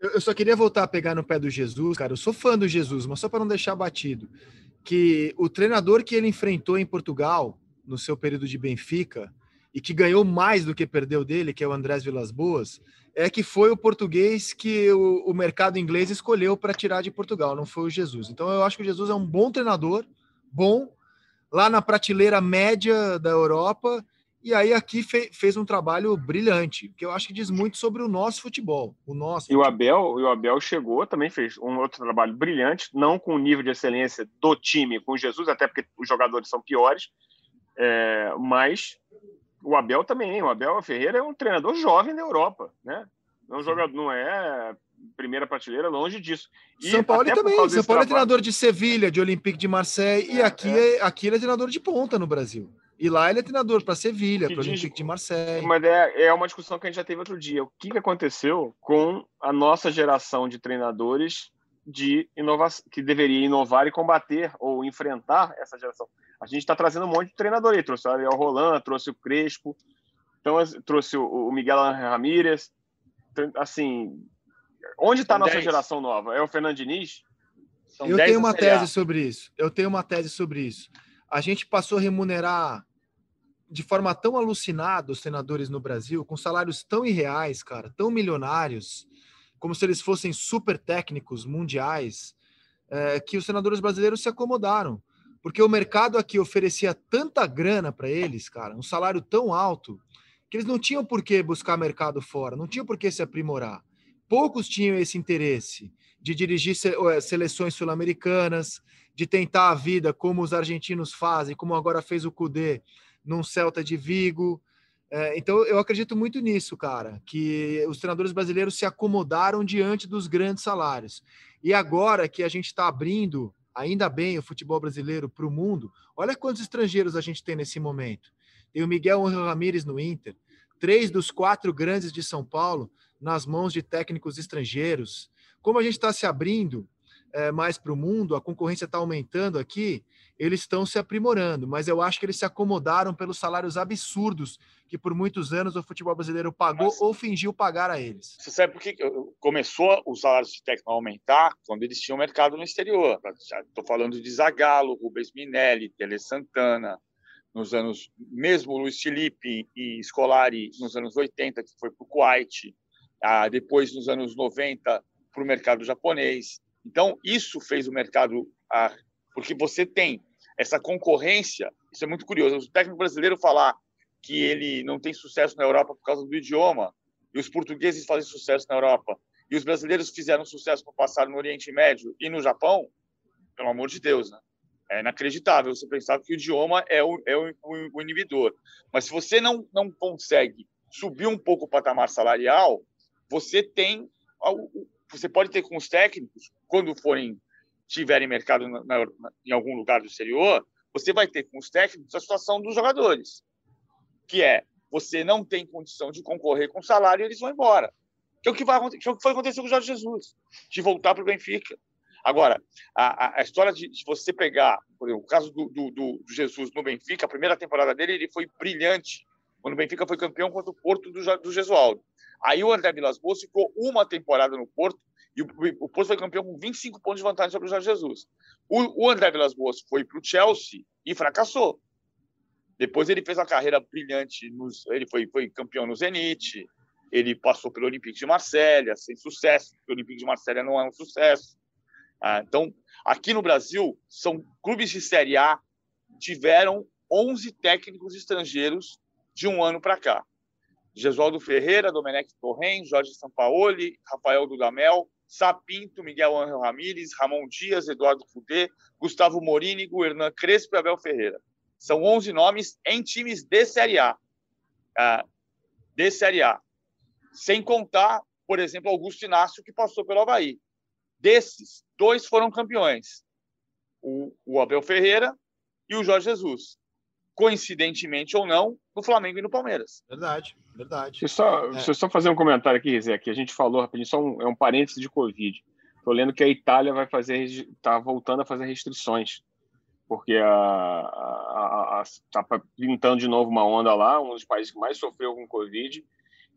Eu só queria voltar a pegar no pé do Jesus, cara. Eu sou fã do Jesus, mas só para não deixar batido. Que o treinador que ele enfrentou em Portugal, no seu período de Benfica, e que ganhou mais do que perdeu dele, que é o Andrés Vilas Boas, é que foi o português que o, o mercado inglês escolheu para tirar de Portugal, não foi o Jesus. Então eu acho que o Jesus é um bom treinador, bom, lá na prateleira média da Europa, e aí aqui fe, fez um trabalho brilhante, que eu acho que diz muito sobre o nosso futebol. O nosso e o Abel, o Abel chegou, também fez um outro trabalho brilhante, não com o nível de excelência do time com Jesus, até porque os jogadores são piores, é, mas o Abel também, o Abel Ferreira é um treinador jovem da Europa, né? Não, jogador, não é primeira prateleira, longe disso. E São Paulo também. São Paulo trabalho... é treinador de Sevilha, de Olympique de Marseille, é, e aqui, é. é. aqui ele é treinador de ponta no Brasil. E lá ele é treinador para Sevilha, para o Olympique de Marseille. Mas é, é uma discussão que a gente já teve outro dia. O que, que aconteceu com a nossa geração de treinadores de inovação, que deveria inovar e combater ou enfrentar essa geração? A gente está trazendo um monte de treinador aí. Trouxe o Ariel Roland, trouxe o Crespo, então, trouxe o Miguel Ramírez. Assim, onde está a nossa dez. geração nova? É o Fernando Diniz? São Eu tenho uma tese sobre isso. Eu tenho uma tese sobre isso. A gente passou a remunerar de forma tão alucinada os treinadores no Brasil, com salários tão irreais, cara, tão milionários, como se eles fossem super técnicos mundiais, é, que os treinadores brasileiros se acomodaram porque o mercado aqui oferecia tanta grana para eles, cara, um salário tão alto, que eles não tinham por que buscar mercado fora, não tinham por que se aprimorar. Poucos tinham esse interesse de dirigir eh, seleções sul-americanas, de tentar a vida como os argentinos fazem, como agora fez o Cudê num Celta de Vigo. É, então eu acredito muito nisso, cara, que os treinadores brasileiros se acomodaram diante dos grandes salários. E agora que a gente está abrindo ainda bem o futebol brasileiro para o mundo. Olha quantos estrangeiros a gente tem nesse momento. Tem o Miguel Ramírez no Inter, três dos quatro grandes de São Paulo nas mãos de técnicos estrangeiros. Como a gente está se abrindo é, mais para o mundo, a concorrência está aumentando aqui, eles estão se aprimorando, mas eu acho que eles se acomodaram pelos salários absurdos que por muitos anos o futebol brasileiro pagou ou fingiu pagar a eles. Você sabe por que começou os salários de técnico a aumentar quando eles tinham mercado no exterior? Estou falando de Zagallo, Rubens Minelli, Tele Santana, nos anos, mesmo Luiz Felipe e Scolari nos anos 80, que foi para o Kuwait, ah, depois nos anos 90 para o mercado japonês. Então, isso fez o mercado ah, porque você tem essa concorrência. Isso é muito curioso. O técnico brasileiro falar que ele não tem sucesso na Europa por causa do idioma, e os portugueses fazem sucesso na Europa, e os brasileiros fizeram sucesso no passado no Oriente Médio e no Japão, pelo amor de Deus, né? É inacreditável você pensar que o idioma é o, é o, o inibidor. Mas se você não, não consegue subir um pouco o patamar salarial, você tem. Você pode ter com os técnicos, quando forem tiverem mercado na, na, em algum lugar do exterior, você vai ter com os técnicos a situação dos jogadores, que é você não tem condição de concorrer com salário e eles vão embora. Que é o que, vai, que, é o que foi acontecer com o Jorge Jesus, de voltar para o Benfica. Agora, a, a, história de, de, você pegar, por exemplo, o caso do, do, do, Jesus no Benfica, a primeira temporada dele, ele foi brilhante, quando o Benfica foi campeão contra o Porto do, do Gesualdo. Aí o André Vilas Boas ficou uma temporada no Porto e o, o Porto foi campeão com 25 pontos de vantagem sobre o Jorge Jesus. O, o André Vilas Boas foi para o Chelsea e fracassou. Depois ele fez uma carreira brilhante, nos, ele foi, foi campeão no Zenit, ele passou pelo Olympique de Marselha, sem sucesso, porque o Olympique de Marselha não é um sucesso. Ah, então, aqui no Brasil, são clubes de Série A tiveram 11 técnicos estrangeiros de um ano para cá. Gesualdo Ferreira, Domenech Torren, Jorge Sampaoli, Rafael Dudamel, Sapinto, Miguel Ángel Ramírez, Ramon Dias, Eduardo Fudê, Gustavo Morínigo, Hernan Crespo e Abel Ferreira. São 11 nomes em times de Série A. Uh, de Série A. Sem contar, por exemplo, Augusto Inácio, que passou pelo Havaí. Desses, dois foram campeões. O Abel Ferreira e o Jorge Jesus coincidentemente ou não, no Flamengo e no Palmeiras. Verdade, verdade. Deixa eu só, é. deixa eu só fazer um comentário aqui, Zé, que a gente falou rapidinho, só um, é um parênteses de Covid. Estou lendo que a Itália vai fazer, está voltando a fazer restrições porque está pintando de novo uma onda lá, um dos países que mais sofreu com Covid,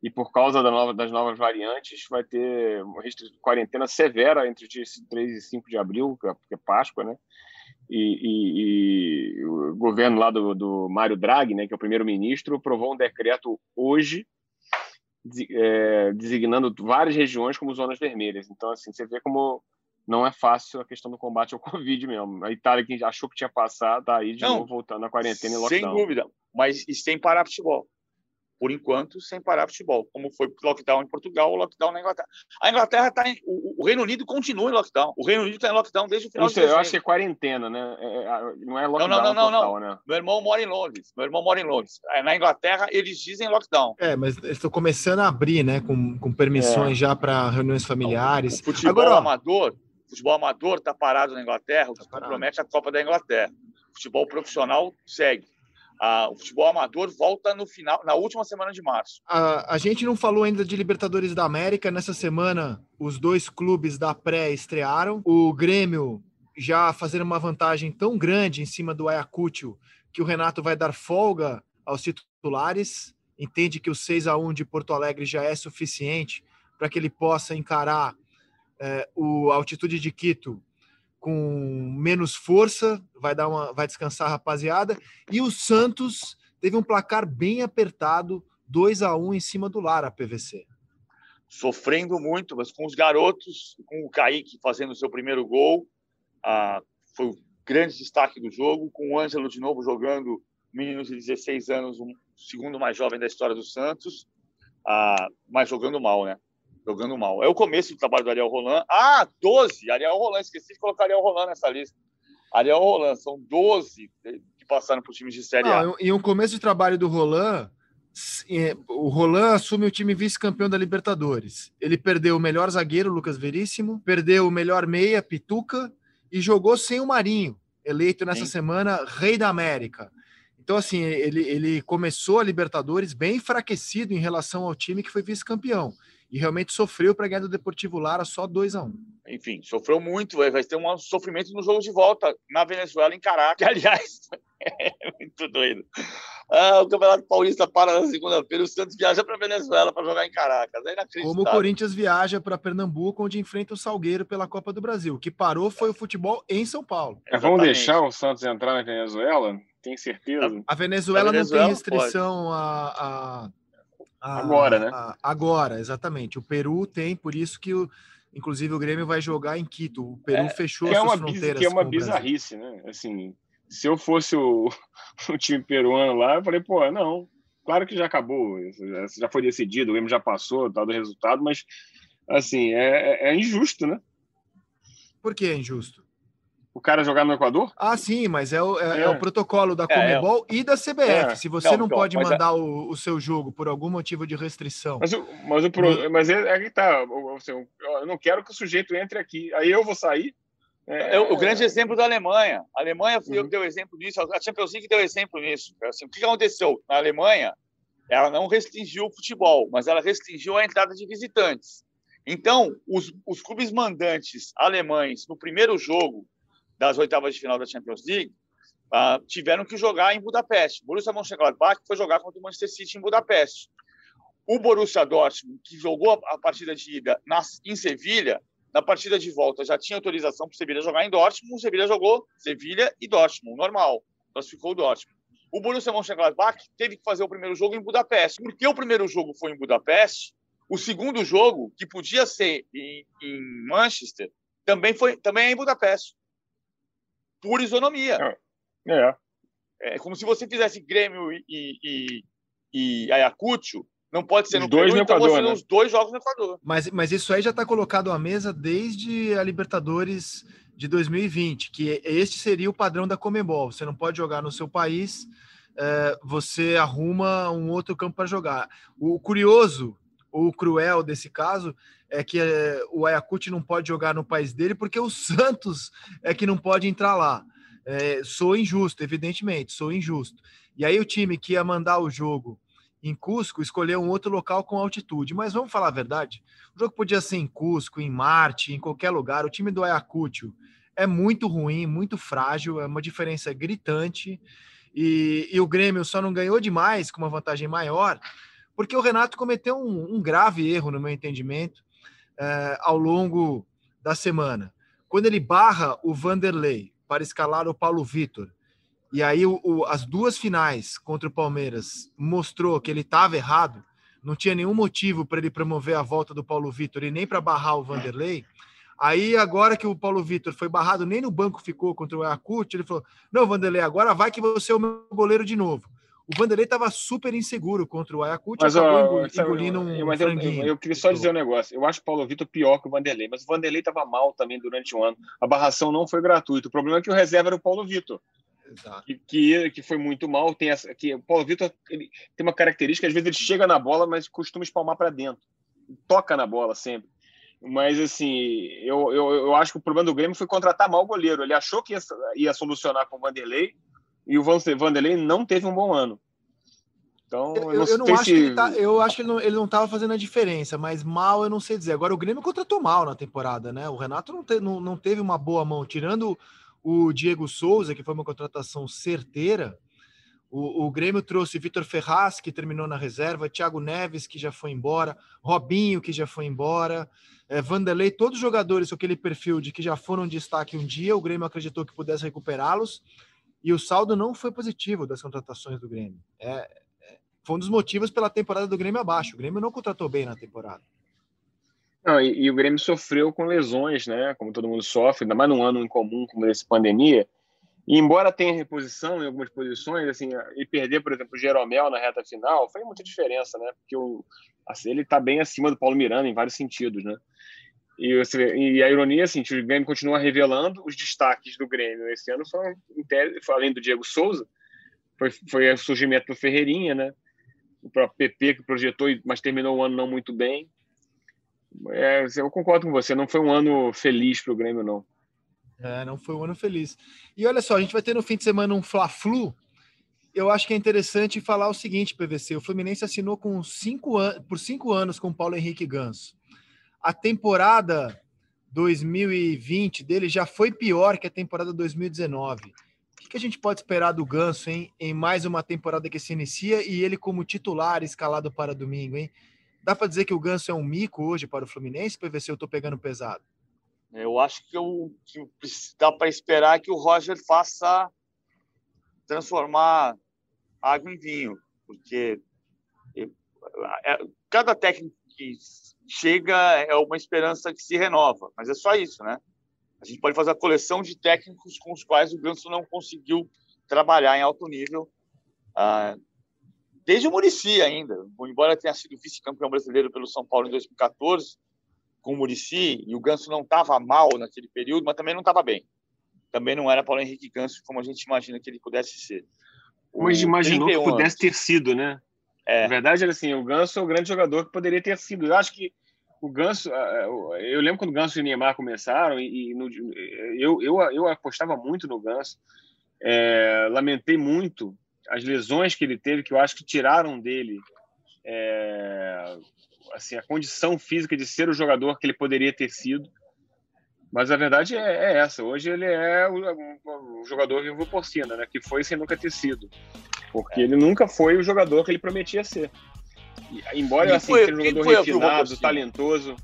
e por causa da nova, das novas variantes vai ter uma quarentena severa entre os dias 3 e 5 de abril, que é, é Páscoa, né? E, e, e, o governo lá do, do Mário Draghi, né, que é o primeiro-ministro, aprovou um decreto hoje é, designando várias regiões como zonas vermelhas. Então, assim, você vê como não é fácil a questão do combate ao Covid mesmo. A Itália, que achou que tinha passado, está aí de não, novo voltando à quarentena e lockdown. Sem dúvida, mas e sem parar futebol por enquanto, sem parar futebol, como foi o lockdown em Portugal, o lockdown na Inglaterra. A Inglaterra está em. O, Reino Unido continua em lockdown. O Reino Unido está em lockdown desde o final sei, de Eu acho que é quarentena, né? É, é, não é lockdown. Não, não, não, total, não. Né? Meu irmão mora em Londres. Meu irmão mora em Londres. É, na Inglaterra, eles dizem lockdown. É, mas eles estão começando a abrir, né? Com, com permissões é. já para reuniões familiares. O futebol Agora, amador. O futebol amador está parado na Inglaterra, o que tá compromete a Copa da Inglaterra. O futebol profissional segue. Ah, o futebol amador volta no final, na última semana de março. A, a gente não falou ainda de Libertadores da América. Nessa semana, os dois clubes da pré estrearam. O Grêmio já fazendo uma vantagem tão grande em cima do Ayacucho que o Renato vai dar folga aos titulares. Entende que o 6 a 1 de Porto Alegre já é suficiente para que ele possa encarar é, o altitude de Quito com menos força, vai dar uma, vai descansar a rapaziada. E o Santos teve um placar bem apertado, 2 a 1 em cima do Lara PVC. Sofrendo muito, mas com os garotos, com o Kaique fazendo o seu primeiro gol, ah, foi o grande destaque do jogo, com o Ângelo de novo jogando, menino de 16 anos, o segundo mais jovem da história do Santos, ah, mas jogando mal, né? Jogando mal. É o começo do trabalho do Ariel Roland. Ah, 12! Ariel Roland, esqueci de colocar Ariel Roland nessa lista. Ariel Roland, são 12 que passaram para os times de Série A. e o começo de trabalho do Roland, é, o Roland assume o time vice-campeão da Libertadores. Ele perdeu o melhor zagueiro, Lucas Veríssimo, perdeu o melhor meia, Pituca, e jogou sem o Marinho, eleito nessa Sim. semana rei da América. Então, assim, ele, ele começou a Libertadores bem enfraquecido em relação ao time que foi vice-campeão e realmente sofreu para ganhar do Deportivo Lara só 2 a 1 um. Enfim, sofreu muito, vai ter um sofrimento no jogo de volta na Venezuela, em Caracas, que, aliás, é muito doido. Ah, o Campeonato Paulista para na segunda-feira, o Santos viaja para Venezuela para jogar em Caracas. É Como o Corinthians viaja para Pernambuco, onde enfrenta o Salgueiro pela Copa do Brasil. O que parou foi o futebol em São Paulo. É, vamos deixar o Santos entrar na Venezuela? Tem certeza? A Venezuela, a Venezuela não tem restrição a, a agora, né? agora, exatamente. O Peru tem, por isso que o, inclusive o Grêmio vai jogar em Quito. O Peru é, fechou é suas fronteiras. Que é uma bizarrice, né? Assim, se eu fosse o, o, time peruano lá, eu falei, pô, não, claro que já acabou, já foi decidido, o Grêmio já passou, tal do resultado, mas assim, é, é, é injusto, né? Por que é injusto? O cara jogar no Equador? Ah, sim, mas é o, é, é. é o protocolo da é, Comebol e da CBF. É. Se você não, não pode mandar o, o, seu jogo por algum motivo de restrição. Mas, o, mas, o pro, mas é, que tá. Assim, eu não quero que o sujeito entre aqui. Aí eu vou sair. É, o grande exemplo da Alemanha. A Alemanha uhum. deu exemplo nisso, a Champions League deu exemplo nisso. Assim, o que aconteceu? Na Alemanha, ela não restringiu o futebol, mas ela restringiu a entrada de visitantes. Então, os, os clubes mandantes alemães, no primeiro jogo, das oitavas de final da Champions League, uh, tiveram que jogar em Budapeste. O Borussia Mönchengladbach foi jogar contra o Manchester City em Budapeste. O Borussia Dortmund, que jogou a partida de ida na, em Sevilha, na partida de volta já tinha autorização para o Sevilha jogar em Dortmund, o Sevilha jogou Sevilha e Dortmund, normal, classificou o Dortmund. O Borussia Mönchengladbach teve que fazer o primeiro jogo em Budapeste. Porque o primeiro jogo foi em Budapeste, o segundo jogo, que podia ser em, em Manchester, também foi também é em Budapeste por isonomia. É. é. É como se você fizesse Grêmio e, e, e Ayacucho, não pode ser os no dois Peru, no então Equador, né? os dois jogos no Equador. Mas, mas isso aí já está colocado à mesa desde a Libertadores de 2020, que este seria o padrão da Comebol. Você não pode jogar no seu país, é, você arruma um outro campo para jogar. O curioso, o cruel desse caso, é que é, o Ayacucho não pode jogar no país dele porque o Santos é que não pode entrar lá. É, sou injusto, evidentemente, sou injusto. E aí o time que ia mandar o jogo em Cusco escolheu um outro local com altitude. Mas vamos falar a verdade, o jogo podia ser em Cusco, em Marte, em qualquer lugar. O time do Ayacucho é muito ruim, muito frágil, é uma diferença gritante. E, e o Grêmio só não ganhou demais com uma vantagem maior, porque o Renato cometeu um, um grave erro, no meu entendimento, é, ao longo da semana. Quando ele barra o Vanderlei para escalar o Paulo Vitor, e aí o, o, as duas finais contra o Palmeiras mostrou que ele estava errado, não tinha nenhum motivo para ele promover a volta do Paulo Vitor e nem para barrar o Vanderlei. Aí, agora que o Paulo Vitor foi barrado, nem no banco ficou contra o Ayacucho, ele falou: Não, Vanderlei, agora vai que você é o meu goleiro de novo. O Vanderlei estava super inseguro contra o Ayacucho, mas, acabou ó, engolindo um mas eu, eu, eu, queria só dizer um negócio. Eu acho o Paulo Vitor pior que o Vanderlei, mas o Vanderlei estava mal também durante o ano. A barração não foi gratuita. O problema é que o reserva era o Paulo Vitor. Que, que, que, foi muito mal. Tem essa, que o Paulo Vitor ele tem uma característica, às vezes ele chega na bola, mas costuma espalmar para dentro. Toca na bola sempre. Mas, assim, eu, eu, eu acho que o problema do Grêmio foi contratar mal o goleiro. Ele achou que ia, ia solucionar com o Vanderlei e o Vanderlei não teve um bom ano. Então, eu, eu, eu não acho se... que ele tá, eu acho que ele não, ele não tava fazendo a diferença, mas mal eu não sei dizer. Agora o Grêmio contratou mal na temporada, né? O Renato não, te, não, não teve uma boa mão, tirando o Diego Souza, que foi uma contratação certeira. O, o Grêmio trouxe Vitor Ferraz, que terminou na reserva, Thiago Neves, que já foi embora, Robinho, que já foi embora é, Vanderlei, todos os jogadores com aquele perfil de que já foram destaque um dia, o Grêmio acreditou que pudesse recuperá-los e o saldo não foi positivo das contratações do Grêmio. É, é, foi um dos motivos pela temporada do Grêmio abaixo. O Grêmio não contratou bem na temporada. Não, e, e, o Grêmio sofreu com lesões, né? Como todo mundo sofre, ainda mais num ano incomum como esse pandemia. E embora tenha reposição em algumas posições, assim, e perder, por exemplo, o Jeromel na reta final, faz muita diferença, né? Porque o, assim, ele está bem acima do Paulo Miranda em vários sentidos, né? E, e a ironia, assim, o Grêmio continua revelando os destaques do Grêmio esse ano, foram, além do Diego Souza, foi, foi o surgimento do Ferreirinha, né? O próprio PP que projetou, mas terminou o ano não muito bem. É, eu concordo com você, não foi um ano feliz para o Grêmio, não. É, não foi um ano feliz. E olha só, a gente vai ter no fim de semana um Fla-Flu. Eu acho que é interessante falar o seguinte, PVC: o Fluminense assinou com cinco por cinco anos com o Paulo Henrique Ganso a temporada 2020 dele já foi pior que a temporada 2019. O que a gente pode esperar do Ganso, hein, em mais uma temporada que se inicia e ele como titular escalado para domingo, hein? Dá para dizer que o Ganso é um mico hoje para o Fluminense, para ver se eu estou pegando pesado? Eu acho que, eu, que dá para esperar que o Roger faça transformar água em vinho, porque é, cada técnico que chega é uma esperança que se renova, mas é só isso, né? A gente pode fazer a coleção de técnicos com os quais o Ganso não conseguiu trabalhar em alto nível, ah, desde o Murici ainda. Embora tenha sido vice-campeão brasileiro pelo São Paulo em 2014, com o Murici, e o Ganso não estava mal naquele período, mas também não estava bem. Também não era Paulo Henrique Ganso como a gente imagina que ele pudesse ser. Hoje imaginou que pudesse anos. ter sido, né? É. Na verdade, era assim, o Ganso é o grande jogador que poderia ter sido. Eu acho que o Ganso, eu lembro quando o Ganso e o Neymar começaram e, no, eu, eu, eu apostava muito no Ganso. É, lamentei muito as lesões que ele teve, que eu acho que tiraram dele é, assim, a condição física de ser o jogador que ele poderia ter sido. Mas a verdade é, é essa. Hoje ele é o, o jogador vivo porcina, né? Que foi sem nunca ter sido. Porque é. ele nunca foi o jogador que ele prometia ser. E, embora assim, seja um jogador refinado, talentoso.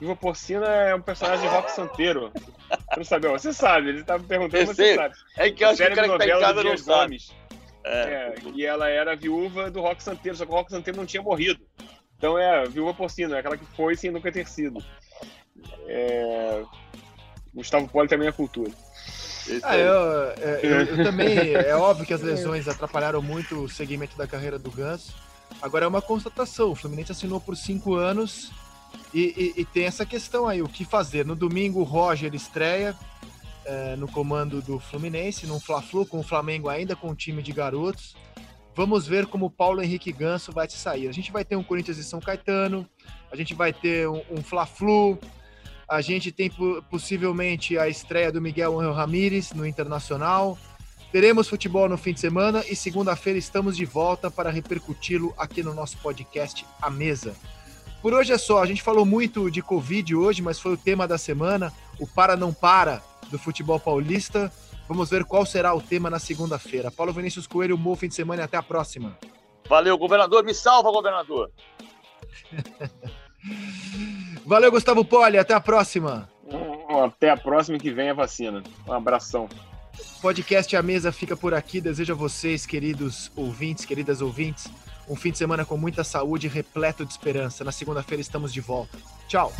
Viva Porcina é um personagem de rock santeiro. Você não sabe, você sabe, ele estava me perguntando, você sabe. É que eu acho que o cara que tá em casa não sabe. É. É, e ela era viúva do Rock Santeiro, só que o Rock Santeiro não tinha morrido. Então é viúva porcina, é aquela que foi sem nunca ter sido. É... Gustavo Poli também é cultura. Ah, eu, é, eu, eu, também. É óbvio que as lesões atrapalharam muito o segmento da carreira do Ganso. Agora é uma constatação: o Fluminense assinou por cinco anos e, e, e tem essa questão aí: o que fazer? No domingo, o Roger estreia é, no comando do Fluminense, num Fla-Flu com o Flamengo ainda com o time de garotos. Vamos ver como o Paulo Henrique Ganso vai se sair. A gente vai ter um Corinthians e São Caetano, a gente vai ter um, um Fla-Flu, a gente tem possivelmente a estreia do Miguel Angel Ramírez no Internacional. Teremos futebol no fim de semana e segunda-feira estamos de volta para repercuti-lo aqui no nosso podcast A Mesa. por hoje é só. A gente falou muito de Covid hoje, mas foi o tema da semana. O para não para do futebol paulista. Vamos ver qual será o tema na segunda-feira. Paulo Vinícius Coelho, um bom fim de semana e até a próxima. Valeu, governador. Me salva, governador. Valeu, Gustavo Poli. Até a próxima. Até a próxima que vem a vacina. Um abração. Podcast A Mesa fica por aqui. Desejo a vocês, queridos ouvintes, queridas ouvintes, um fim de semana com muita saúde e repleto de esperança. Na segunda-feira estamos de volta. Tchau.